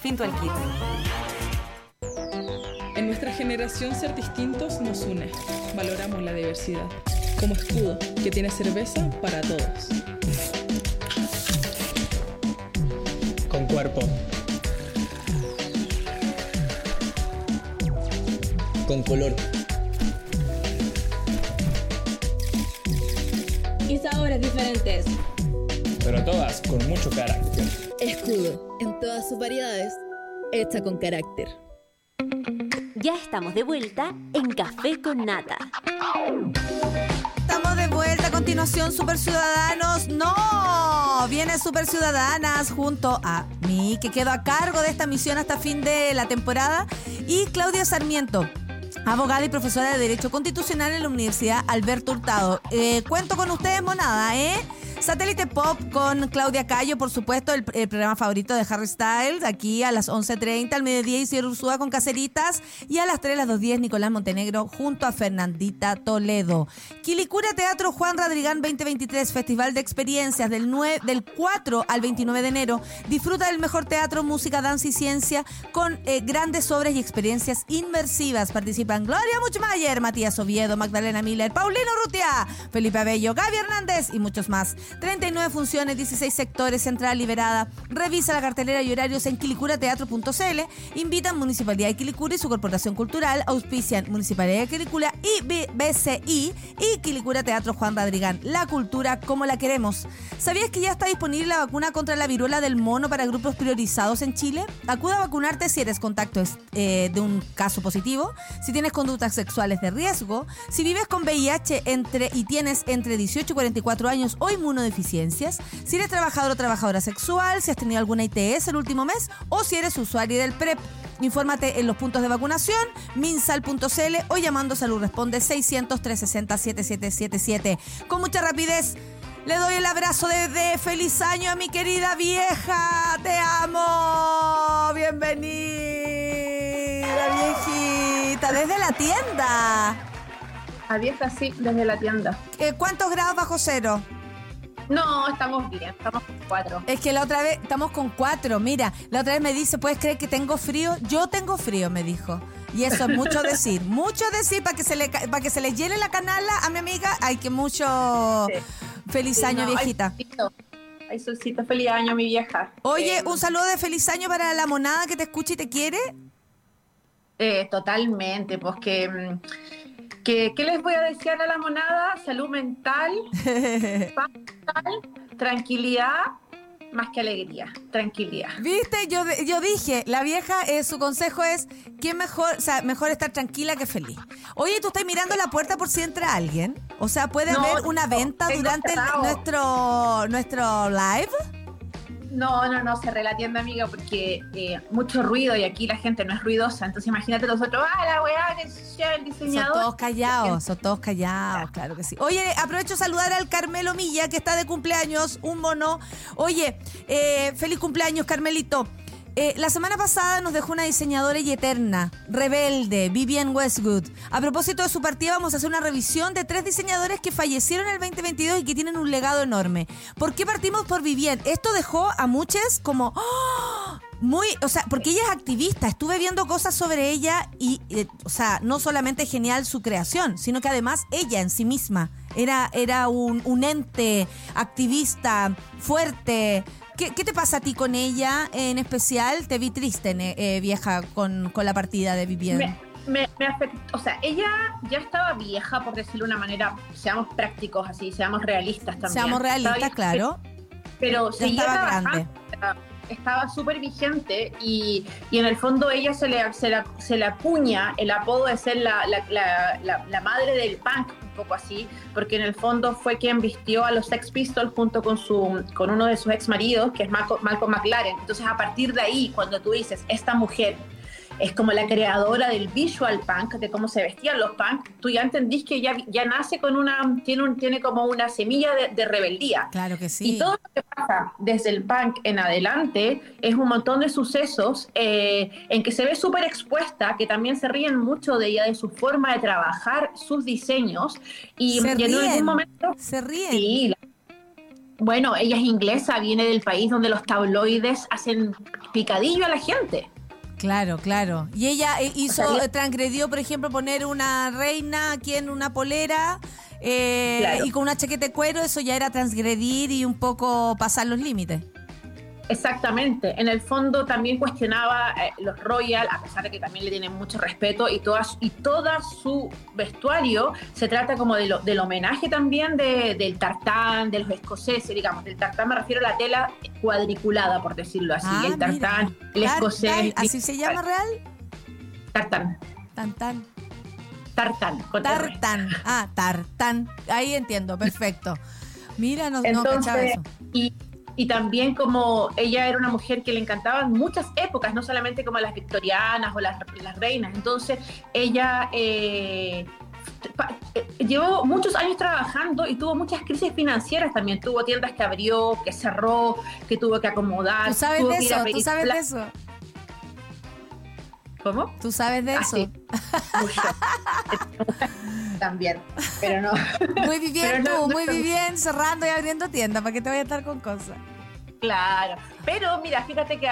Finto al kit. En nuestra generación ser distintos nos une. Valoramos la diversidad. Como escudo, que tiene cerveza para todos. Con cuerpo. Con color. Y sabores diferentes. Pero todas con mucho carácter. Escudo, en todas sus variedades, hecha con carácter. Ya estamos de vuelta en Café con Nata. Estamos de vuelta a continuación, Super Ciudadanos. ¡No! Viene Super Ciudadanas junto a mí, que quedo a cargo de esta misión hasta fin de la temporada, y Claudia Sarmiento. Abogada y profesora de Derecho Constitucional en la Universidad Alberto Hurtado. Eh, cuento con ustedes, monada, ¿eh? Satélite Pop con Claudia Cayo, por supuesto, el, programa favorito de Harry Styles, aquí a las 11.30, al mediodía Isidro Ursúa con Caceritas y a las 3, las 2.10 Nicolás Montenegro junto a Fernandita Toledo. Quilicura Teatro Juan Radrigán 2023, Festival de Experiencias del, 9, del 4 al 29 de enero. Disfruta del mejor teatro, música, danza y ciencia con eh, grandes obras y experiencias inmersivas. Participan Gloria Muchmayer, Matías Oviedo, Magdalena Miller, Paulino Rutia, Felipe Abello, Gaby Hernández y muchos más. 39 funciones, 16 sectores, central liberada. Revisa la cartelera y horarios en quilicurateatro.cl. Invitan Municipalidad de Quilicura y su Corporación Cultural. Auspician Municipalidad de Quilicura y BCI y Quilicura Teatro Juan Radrigán. La cultura como la queremos. ¿Sabías que ya está disponible la vacuna contra la viruela del mono para grupos priorizados en Chile? Acuda a vacunarte si eres contacto eh, de un caso positivo, si tienes conductas sexuales de riesgo, si vives con VIH entre, y tienes entre 18 y 44 años o inmunodeficiencias, si eres trabajador o trabajadora sexual, si has tenido alguna ITS el último mes o si eres usuario del PrEP. Infórmate en los puntos de vacunación, minsal.cl o llamando Salud Responde 600-360-7777. Con mucha rapidez, le doy el abrazo de, de, feliz año a mi querida vieja. Te amo. Bienvenida, viejita, desde la tienda. A vieja, sí, desde la tienda. Eh, ¿Cuántos grados bajo cero? No, estamos bien, estamos con cuatro. Es que la otra vez, estamos con cuatro. Mira, la otra vez me dice, ¿puedes creer que tengo frío? Yo tengo frío, me dijo. Y eso es mucho decir, *laughs* mucho decir para que se le para que se le llene la canala a mi amiga. Hay que mucho sí. feliz sí, año, no, viejita. Ay, solcito, feliz año, mi vieja. Oye, eh, un saludo de feliz año para la monada que te escucha y te quiere. Eh, totalmente, pues que, que, ¿qué les voy a desear a la monada? Salud mental, *laughs* paz mental, tranquilidad más que alegría, tranquilidad. Viste, yo, yo dije, la vieja, eh, su consejo es que mejor, o sea, mejor estar tranquila que feliz. Oye, ¿tú estás mirando la puerta por si entra alguien? O sea, ¿puede No, haber una no, venta durante el- nuestro, nuestro live? No, no, no, cerré la tienda, amiga, porque eh, mucho ruido y aquí la gente no es ruidosa. Entonces imagínate los otros, ah, la weá, que el Son diseñador. todos callados, *laughs* son todos callados, claro que sí. Oye, aprovecho a saludar al Carmelo Milla, que está de cumpleaños, un mono. Oye, eh, feliz cumpleaños, Carmelito. Eh, la semana pasada nos dejó una diseñadora y eterna, rebelde, Vivian Westwood. A propósito de su partida, vamos a hacer una revisión de tres diseñadores que fallecieron en el 2022 y que tienen un legado enorme. ¿Por qué partimos por Vivian? Esto dejó a muchos como... ¡oh! Muy, o sea, porque ella es activista, estuve viendo cosas sobre ella y, eh, o sea, no solamente genial su creación, sino que además ella en sí misma era, era un ente activista fuerte ¿qué, qué te pasa a ti con ella en especial? Te vi triste, eh, vieja, con, con la partida de Vivienne. Me, me, me afectó, o sea, ella ya estaba vieja, por decirlo de una manera, seamos prácticos así, seamos realistas también. Seamos realistas, claro. Pero Ya seguía estaba trabajando, grande. Estaba- súper vigente y, y en el fondo ella se le, se, la, se le acuña el apodo de ser la, la- la madre del punk, un poco así, porque en el fondo fue quien vistió a los Sex Pistols junto con, su, con uno de sus ex maridos, que es Malcolm, Malcolm McLaren. Entonces a partir de ahí, cuando tú dices, esta mujer es como la creadora del visual punk, de cómo se vestían los punk, tú ya entendís que ya, ya nace con una, tiene, un, tiene como una semilla de, de rebeldía. Claro que sí. Y todo lo que pasa desde el punk en adelante es un montón de sucesos eh, en que se ve súper expuesta, que también se ríen mucho de ella, de su forma de trabajar, sus diseños. Y, se en algún momento... se ríen. Sí, la- bueno, ella es inglesa, viene del país donde los tabloides hacen picadillo a la gente. Claro, claro. Y ella eh, hizo, O sea, eh, transgredió, por ejemplo, poner una reina aquí en una polera eh, Claro. y con una chaqueta de cuero, eso ya era transgredir y un poco pasar los límites. Exactamente. En el fondo también cuestionaba eh, los Royal, a pesar de que también le tienen mucho respeto, y todas y toda su vestuario se trata como de lo- del homenaje también de- del tartán, de los escoceses, digamos. Del tartán me refiero a la tela cuadriculada, por decirlo así. Ah, el tartán, mira. el escocés. ¿Así se llama real? Tartán. Tartán. con R. Tartán. Ah, tartán. Ahí entiendo, perfecto. Mira, no, no Entonces, eso. y, y también como ella era una mujer que le encantaban muchas épocas, no solamente como las victorianas o las, las reinas. Entonces, ella eh, pa- eh, llevó muchos años trabajando y tuvo muchas crisis financieras también. Tuvo tiendas que abrió, que cerró, que tuvo que acomodar. ¿Tú sabes tuvo de eso? ¿Tú sabes de eso? ¿Cómo? ¿Tú sabes de Ah, eso? sí. *laughs* También, pero no. Muy *laughs* no- no- muy bien, cerrando y abriendo tienda para que te vaya a estar con cosas. Claro, pero mira, fíjate que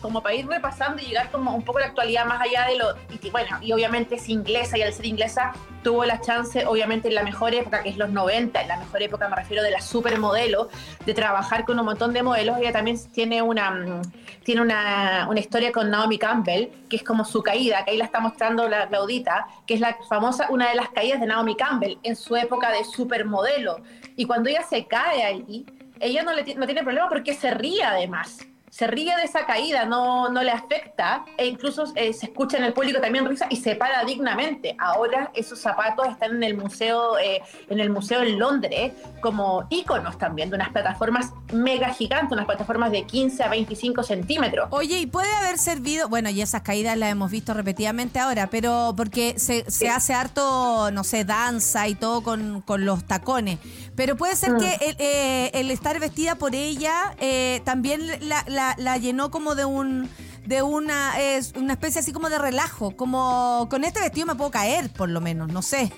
como para ir repasando y llegar como un poco a la actualidad más allá de lo, y bueno, y obviamente es inglesa y al ser inglesa tuvo la chance, obviamente en la mejor época, que es los 90, en la mejor época me refiero de la supermodelo, de trabajar con un montón de modelos, ella también tiene una, mm, tiene una, una historia con Naomi Campbell, que es como su caída, que ahí la está mostrando la Claudita, que es la famosa, una de las caídas de Naomi Campbell en su época de supermodelo, y cuando ella se cae ahí, ella no, le, no tiene problema porque se ríe además. Se ríe de esa caída, no, no le afecta e incluso eh, se escucha en el público también risa y se para dignamente. Ahora esos zapatos están en el museo, eh, en el museo en Londres como íconos también de unas plataformas mega gigantes, unas plataformas de 15 a 25 centímetros. Oye, y puede haber servido, bueno, y esas caídas las hemos visto repetidamente ahora, pero porque se, se hace harto, no sé, danza y todo con, con los tacones. Pero puede ser Mm. que el, eh, el estar vestida por ella eh, también la, la- la llenó como de un de una es una especie así como de relajo, como con este vestido me puedo caer, por lo menos, no sé.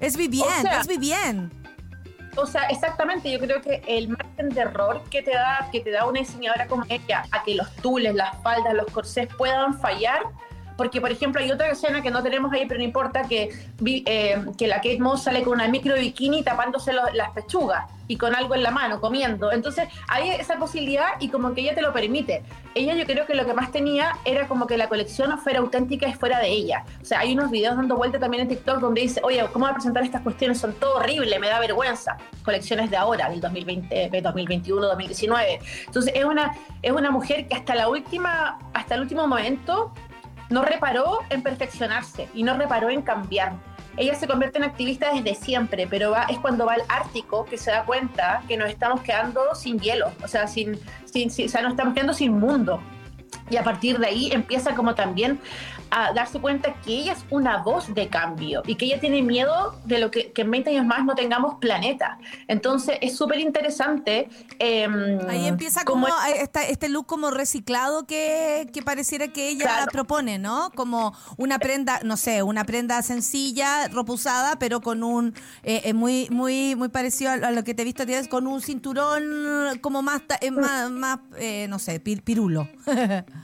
Es bien, O sea, es bien. O sea, exactamente, yo creo que el margen de error que te da, que te da una diseñadora como ella, a que los tules, las faldas, los corsés puedan fallar, porque por ejemplo hay otra escena que no tenemos ahí, pero no importa, que, eh, que la Kate Moss sale con una micro bikini tapándose lo- las pechugas y con algo en la mano, comiendo. Entonces hay esa posibilidad y como que ella te lo permite. Ella yo creo que lo que más tenía era como que la colección no fuera auténtica y fuera de ella. O sea, hay unos videos dando vuelta también en TikTok donde dice, oye, ¿cómo voy a presentar estas cuestiones? Son todo horrible, me da vergüenza. Colecciones de ahora, del 2020, eh, 2021, 2019. Entonces es una, es una mujer que hasta la última, hasta el último momento no reparó en perfeccionarse y no reparó en cambiar. Ella se convierte en activista desde siempre, pero va, es cuando va al Ártico que se da cuenta que nos estamos quedando sin hielo, o sea, sin, o sea, nos estamos quedando sin mundo. Y a partir de ahí empieza como también a darse cuenta que ella es una voz de cambio y que ella tiene miedo de lo que, que en 20 años más no tengamos planeta. Entonces es súper interesante. em, Ahí empieza como esta- este look como reciclado que, que pareciera que ella Claro. propone, ¿no? Como una prenda, no sé, una prenda sencilla, ropa usada, pero con un eh, eh, muy muy muy parecido a, lo que te he visto tienes con un cinturón como más eh, más, más, eh, no sé, pi- pirulo. *laughs*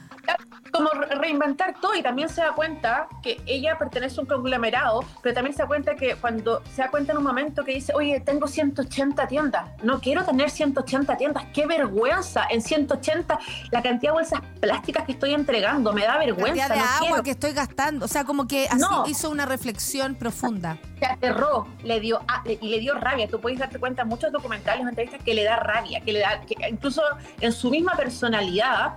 como re- reinventar todo y también se da cuenta que ella pertenece a un conglomerado, pero también se da cuenta que cuando se da cuenta en un momento que dice, oye, tengo 180 tiendas, no quiero tener 180 tiendas, qué vergüenza, en 180 la cantidad de bolsas plásticas que estoy entregando, me da vergüenza. cantidad de no agua quiero". que estoy gastando. O sea, como que así No. hizo una reflexión profunda. se aterró, le dio ah, le- y le dio rabia. Tú puedes darte cuenta en muchos documentales entrevistas que le da rabia, que le da, que incluso en su misma personalidad.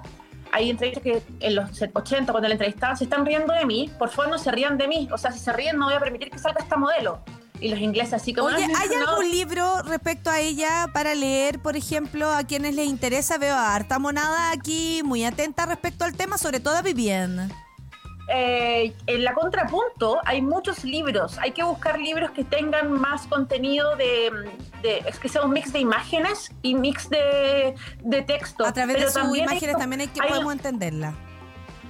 Hay entrevistas que en los 80, cuando la entrevistaban, se están riendo de mí, por favor no se rían de mí. O sea, si se ríen, no voy a permitir que salga esta modelo. Y los ingleses, así como. Oye, "No, ¿hay no". algún libro respecto a ella para leer, por ejemplo, a quienes les interesa? Veo a harta monada aquí, muy atenta respecto al tema, sobre todo a Vivienne. Eh, en la contrapunto hay muchos libros. Hay que buscar libros que tengan más contenido de, de- es que sea un mix de imágenes y mix de, de texto. A través Pero de sus también imágenes también hay que hay- podemos entenderla.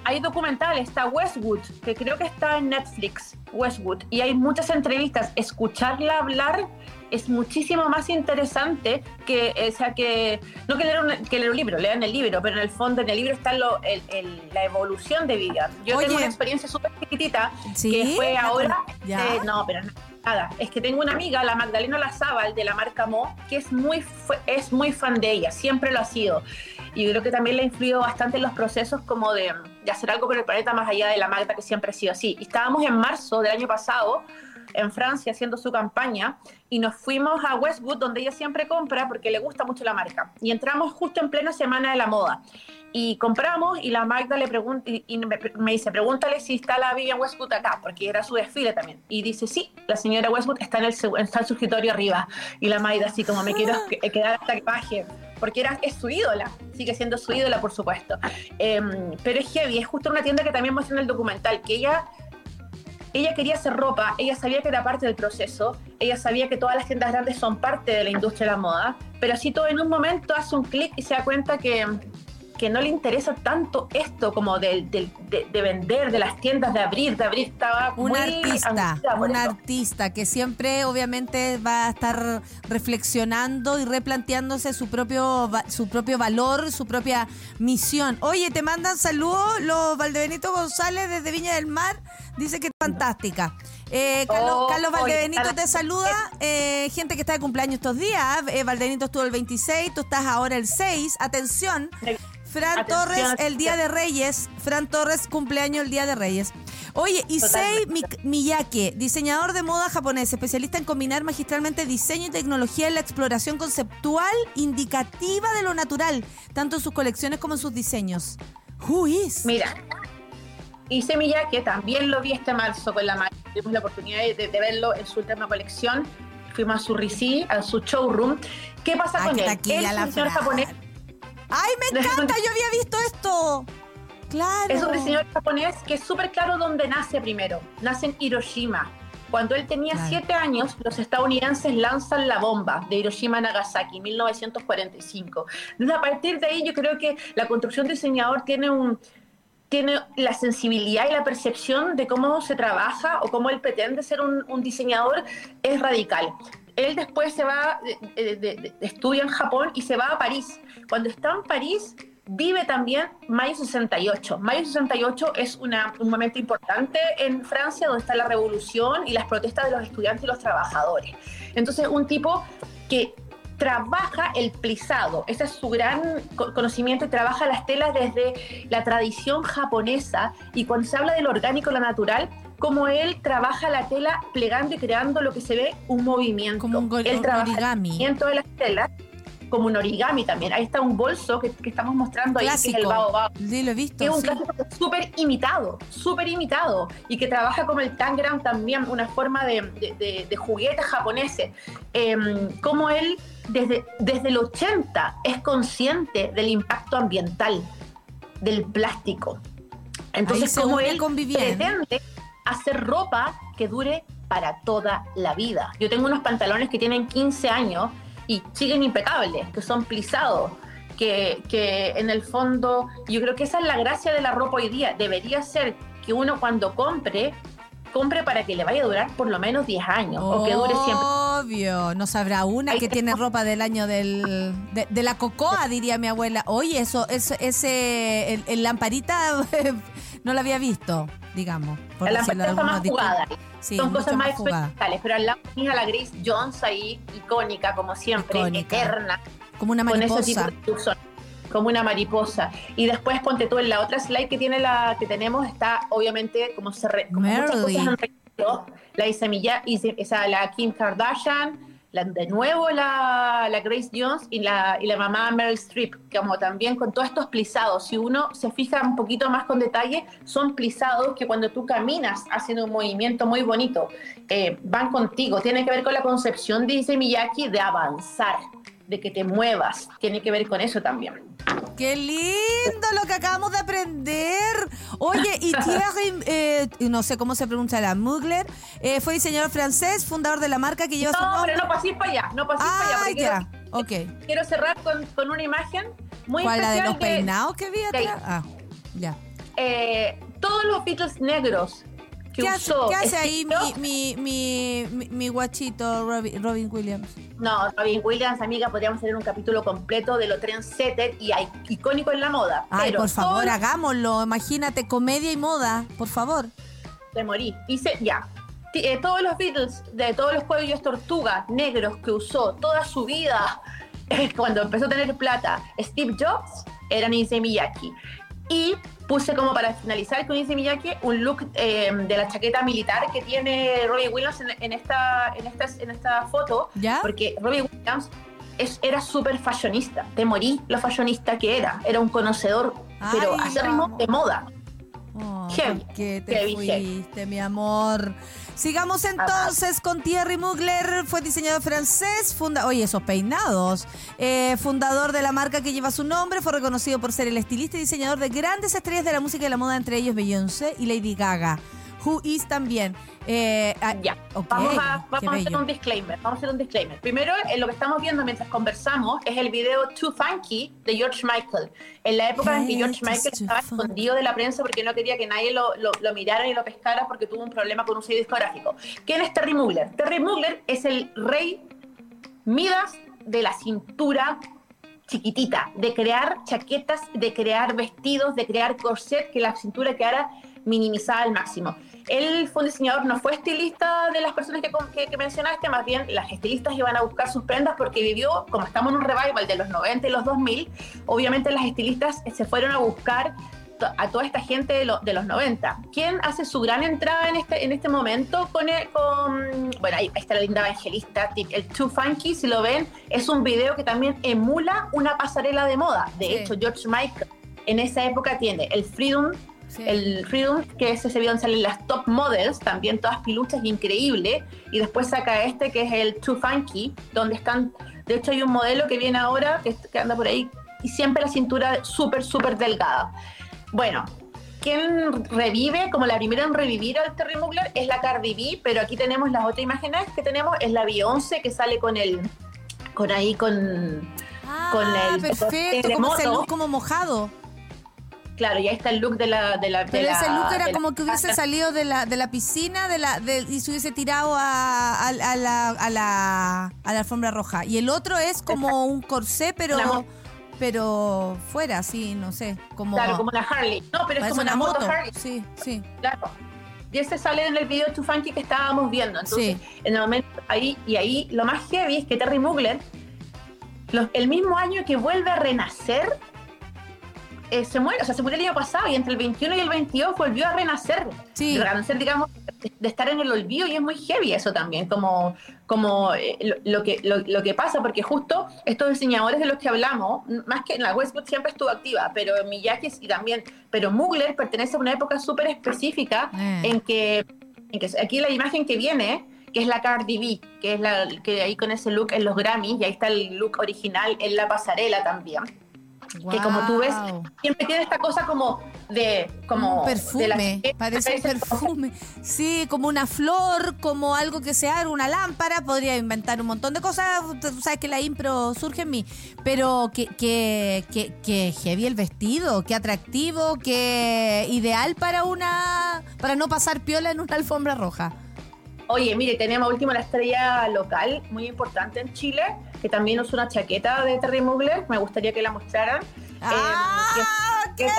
hay documentales, está Westwood, que creo que está en Netflix, Westwood, y hay muchas entrevistas. Escucharla hablar es muchísimo más interesante que, o sea, que no que leer, un, que leer un libro, lean el libro, pero en el fondo en el libro está lo- el- el- la evolución de Vivian. Yo Oye. tengo una experiencia súper chiquitita ¿Sí? que fue ¿La ahora. eh, no, pero nada. Es que tengo una amiga, la Magdalena Lazábal, de la marca Mo, que es muy, es muy fan de ella, siempre lo ha sido. Y yo creo que también le ha influido bastante en los procesos como de, de hacer algo por el planeta más allá de la Magda, que siempre ha sido así. Y estábamos en marzo del año pasado en Francia haciendo su campaña y nos fuimos a Westwood, donde ella siempre compra porque le gusta mucho la marca. Y entramos justo en plena semana de la moda. Y compramos y la Magda le pregunta y, y me, me dice, pregúntale si está la Vivian Westwood acá, porque era su desfile también. Y dice, sí, la señora Westwood está en el, está en su escritorio arriba. Y la Magda así como me quiero que- quedar hasta que baje, porque era, es su ídola, sigue siendo su ídola, por supuesto. Em, pero es heavy, es justo una tienda que también muestra en el documental, que ella ella quería hacer ropa, ella sabía que era parte del proceso, ella sabía que todas las tiendas grandes son parte de la industria de la moda, pero así todo en un momento hace un clic y se da cuenta que, que no le interesa tanto esto como de, de- de- de vender, de las tiendas, de abrir, de abrir, estaba Un muy artista, un eso. artista que siempre obviamente va a estar reflexionando y replanteándose su propio su propio valor, su propia misión. Oye, te mandan saludos los Valdebenito González desde Viña del Mar, dice que es fantástica. Eh, Carlos, Oh, Carlos Valdebenito te saluda, eh, gente que está de cumpleaños estos días. Eh, Valdebenito estuvo el 26, tú estás ahora el 6. Atención, Fran Atención, Torres, el. Día de Reyes. Fran Torres, cumpleaños el Día de Reyes. Oye, Issei Mi- Miyake, diseñador de moda japonés, especialista en combinar magistralmente diseño y tecnología en la exploración conceptual indicativa de lo natural, tanto en sus colecciones como en sus diseños. Who is? Mira, Semilla, que también lo vi este marzo con la Maya, tuvimos la oportunidad de, de verlo en su última colección, fuimos a su RICI, a su showroom. ¿Qué pasa Ay, con él? Él es la un Fran. japonés ¡Ay, me encanta! Yo había visto esto. Claro. Es un diseñador japonés que es súper claro dónde nace primero. Nace en Hiroshima. Cuando él tenía Claro. siete años, los estadounidenses lanzan la bomba de Hiroshima a Nagasaki, 1945. Entonces, a partir de ahí, yo creo que la construcción de diseñador tiene un tiene la sensibilidad y la percepción de cómo se trabaja o cómo él pretende ser un, un diseñador es radical. Él después se va, eh, de- de- de- estudia en Japón y se va a París. Cuando está en París, vive también Mayo 68. Mayo 68 es una- un momento importante en Francia donde está la revolución y las protestas de los estudiantes y los trabajadores. Entonces, un tipo que trabaja el plisado, ese es su gran co- conocimiento y trabaja las telas desde la tradición japonesa y cuando se habla del orgánico, lo natural, como él trabaja la tela plegando y creando lo que se ve un movimiento. Como un él trabaja origami. el movimiento de las telas como un origami también. Ahí está un bolso que, que estamos mostrando ahí, que es el Clásico. baobab. Sí, lo he visto. Que es un sí. clásico súper imitado, súper imitado, y que trabaja como el tangram también, una forma de, de, de- de juguetes japoneses. Em, como él, desde, desde el 80, es consciente del impacto ambiental del plástico. Entonces, como él con pretende hacer ropa que dure para toda la vida. Yo tengo unos pantalones que tienen 15 años y siguen impecables, que son plisados, que, que en el fondo yo creo que esa es la gracia de la ropa hoy día. Debería ser que uno cuando compre, compre para que le vaya a durar por lo menos 10 años o que dure siempre. Obvio, no sabrá una que tiene ropa del año del de, de la cocoa, diría mi abuela. Oye, eso, eso ese el, el lamparita *laughs* no la había visto, digamos. por La decirlo de más jugada. Sí, Son cosas más experimentales, pero al lado tenía la Grace Jones ahí, icónica como siempre, Icónica. eterna, Como una con ese tipo mariposa. de uso, como una mariposa. Y después ponte tú en la otra slide que tiene la que tenemos está obviamente como se re- como muchas cosas la Isa Milla- Isa- esa, la Kim Kardashian, de nuevo la, la Grace Jones y la, y la mamá Meryl Streep, como también con todos estos plisados. Si uno se fija un poquito más con detalle, son plisados que cuando tú caminas haciendo un movimiento muy bonito, eh, van contigo. Tiene que ver con la concepción, dice Miyaki, de avanzar, de que te muevas. Tiene que ver con eso también. ¡Qué lindo lo que acabamos de aprender! Oye, y *laughs* Thierry, eh, no sé cómo se pronuncia la Mugler, eh, fue diseñador francés, fundador de la marca que lleva su No, nombre. pero no pasís para allá, no pasís para allá. Ah, ya, quiero, ok. quiero cerrar con, con una imagen muy ¿Cuál, la de especial los peinados que vi atrás? Ah, ya. eh, todos los Beatles negros que ¿Qué hace, usó qué hace ahí mi, mi, mi, guachito Robin, Robin Williams? No, Robin Williams, amiga, podríamos hacer un capítulo completo de lo trendsetter y hay- icónico en la moda. Ay, pero por favor, hagámoslo. Imagínate, comedia y moda, por favor. Te morí. Dice, ya. Eh, todos los Beatles, de todos los cuellos tortuga negros que usó toda su vida, *laughs* eh, cuando empezó a tener plata, Steve Jobs, eran Issey Miyake. Y puse como para finalizar con Issey Miyake un look eh, de la chaqueta militar que tiene Robbie Williams en, en esta, en, esta, en esta foto. ¿Ya? Porque Robbie Williams es, era súper fashionista. Te morí lo fashionista que era. Era un conocedor, pero Ay, acérrimo vamos. de moda. Oh, Heavy, ¿por qué te heavy, fuiste, mi amor? Sigamos entonces con Thierry Mugler, fue diseñador francés, funda Oye, esos peinados. Eh, fundador de la marca que lleva su nombre, fue reconocido por ser el estilista y diseñador de grandes estrellas de la música y la moda, entre ellos Beyoncé y Lady Gaga. Who is también. Eh, ah, Ya, vamos a, qué vamos a hacer un disclaimer. Vamos a hacer un disclaimer. Primero, eh, lo que estamos viendo mientras conversamos es el video Too Funky de George Michael. En la época en que George Michael estaba escondido de la prensa porque no quería que nadie lo, lo- lo mirara y lo pescara porque tuvo un problema con un sello discográfico. ¿Quién es Terry Mugler? Terry Mugler es el rey Midas de la cintura chiquitita, de crear chaquetas, de crear vestidos, de crear corset, que la cintura quedara minimizada al máximo. Él fue un diseñador, no fue estilista de las personas que, que- que mencionaste, más bien las estilistas iban a buscar sus prendas porque vivió, como estamos en un revival de los 90 y los 2000, obviamente las estilistas se fueron a buscar a toda esta gente de, lo- de los 90. ¿Quién hace su gran entrada en este, en este momento con, el- con bueno, ahí, ahí está la linda evangelista, el Too Funky, si lo ven, es un video que también emula una pasarela de moda. De Sí. hecho, George Michael en esa época tiene el Freedom, Sí. el Freedom, que es ese video donde salen las top models, también todas piluchas, increíble, y después saca este que es el Too Funky, donde están, de hecho hay un modelo que viene ahora, que, que anda por ahí, y siempre la cintura súper, súper delgada. Bueno, quien revive, como la primera en revivir al Terry Mugler, es la Cardi B, pero aquí tenemos las otras imágenes que tenemos, es la Beyoncé que sale con el, con ahí, con, Ah, con el perfecto, como mojado. Claro, y ahí está el look de la... De la de Pero ese la- look era la- como que hubiese salido de la, de la piscina de la, de- y se hubiese tirado a, a- a la, a, la, a la alfombra roja. Y el otro es como un corsé, pero, Una pero fuera, sí, no sé. Como, Claro, como una Harley. No, pero es como una, moto, Harley. Sí, sí. Claro. Y ese sale en el video Too Funky que estábamos viendo. Entonces, en el momento ahí, y ahí lo más heavy es que Terry Mugler, los- el mismo año que vuelve a renacer, eh, se muere, o sea, se murió el año pasado y entre el 21 y el 22 volvió a renacer. Sí. Renacer, digamos, de, estar en el olvido y es muy heavy eso también, como, como eh, lo, lo que, lo, lo que pasa, porque justo estos diseñadores de los que hablamos, más que en la Westwood siempre estuvo activa, pero Miyake y también, pero Mugler pertenece a una época súper específica Eh. en que, en que aquí la imagen que viene, que es la Cardi B, que es la que ahí con ese look en los Grammys, y ahí está el look original en la pasarela también. Que como tú ves, siempre tiene esta cosa como de como un de perfume, la- parece un *laughs* perfume. Sí, como una flor, como algo que se abre, una lámpara, podría inventar un montón de cosas, tú sabes que la impro surge en mí, pero que, que, que, que heavy el vestido, qué atractivo, qué ideal para una, para no pasar piola en una alfombra roja. Oye, mire, tenemos último la estrella local, muy importante en Chile, que también usa una chaqueta de Terry Mugler. Me gustaría que la mostraran. ¡Ah! Eh, ok.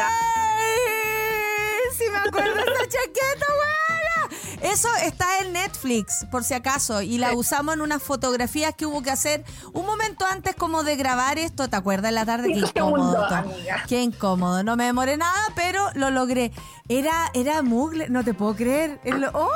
Sí, me acuerdo de esa chaqueta, buena. Eso está en Netflix, por si acaso, y la usamos en unas fotografías que hubo que hacer un momento antes como de grabar esto. ¿Te acuerdas? En la tarde, qué incómodo. amiga. Qué incómodo. No me demoré nada, pero lo logré. Era, era Mugler, no te puedo creer. Lo- ¡Oh!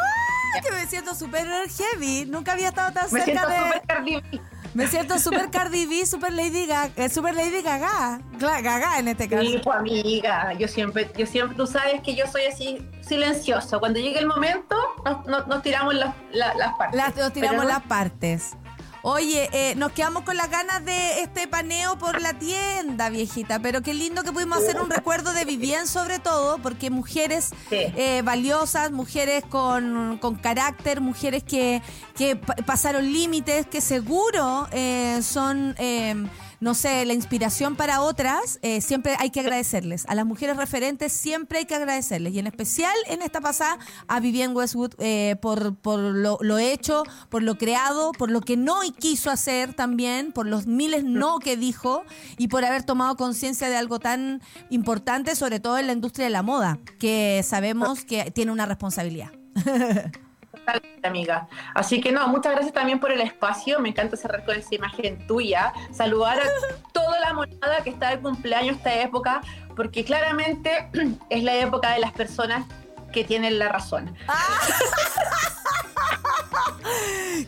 Que me siento súper heavy. Nunca había estado tan Me cerca de. Me siento súper Cardi B, súper Lady Gaga, eh, super Lady Gaga, Gaga en este caso. Sí, pues, amiga, yo siempre, yo siempre, tú sabes que yo soy así silencioso. Cuando llegue el momento, nos, nos- nos tiramos las, la- las partes. Las, nos tiramos Pero las partes. Oye, eh, nos quedamos con las ganas de este paneo por la tienda, viejita, pero qué lindo que pudimos hacer un recuerdo de Vivien sobre todo, porque mujeres Sí. eh, valiosas, mujeres con, con carácter, mujeres que, que pa- pasaron límites, que seguro eh, son, eh, no sé, la inspiración para otras, eh, siempre hay que agradecerles. A las mujeres referentes siempre hay que agradecerles, y en especial en esta pasada a Vivienne Westwood eh, por, por lo, lo hecho, por lo creado, por lo que no quiso hacer también, por los miles no que dijo y por haber tomado conciencia de algo tan importante, sobre todo en la industria de la moda, que sabemos que tiene una responsabilidad. *laughs* Totalmente, amiga. Así que no, muchas gracias también por el espacio. Me encanta cerrar con esa imagen tuya. Saludar a *laughs* toda la monada que está de cumpleaños esta época, porque claramente *clears throat* es la época de las personas que tienen la razón. *laughs*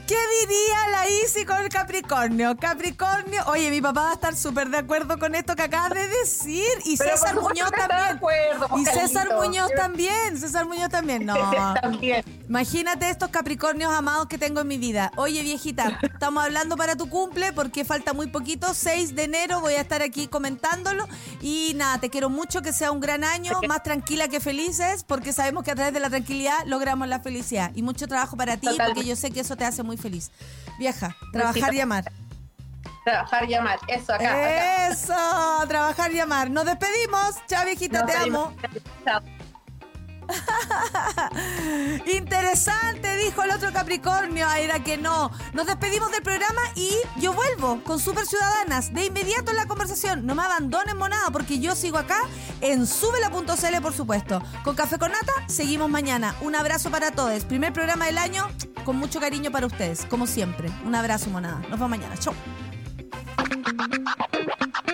¿Qué diría la Isi con el Capricornio? Capricornio, oye, mi papá va a estar súper de acuerdo con esto que acabas de decir. Y Pero César Muñoz de también. acuerdo, Y César. Muñoz también. César Muñoz también. No. *laughs* También. Imagínate estos Capricornios amados que tengo en mi vida. Oye, viejita, estamos hablando para tu cumple porque falta muy poquito. 6 de enero voy a estar aquí comentándolo. Y nada, te quiero mucho, que sea un gran año, más tranquila que felices, porque sabemos que a través de la tranquilidad logramos la felicidad. Y mucho trabajo para ti, Totalmente. porque yo sé que eso te hace muy feliz. Vieja, trabajar y amar. Trabajar y amar. Eso, acá. acá. Eso, trabajar y amar. Nos despedimos. Chao, viejita, Nos te pedimos- amo. Chao. *laughs* Interesante, dijo el otro Capricornio. Ah, Era que no. Nos despedimos del programa y yo vuelvo con Super Ciudadanas. De inmediato en la conversación. No me abandonen, monada, porque yo sigo acá en subela.cl, por supuesto. Con Café con Nata, seguimos mañana. Un abrazo para todos. Primer programa del año, con mucho cariño para ustedes, como siempre. Un abrazo, monada. Nos vemos mañana. Chau.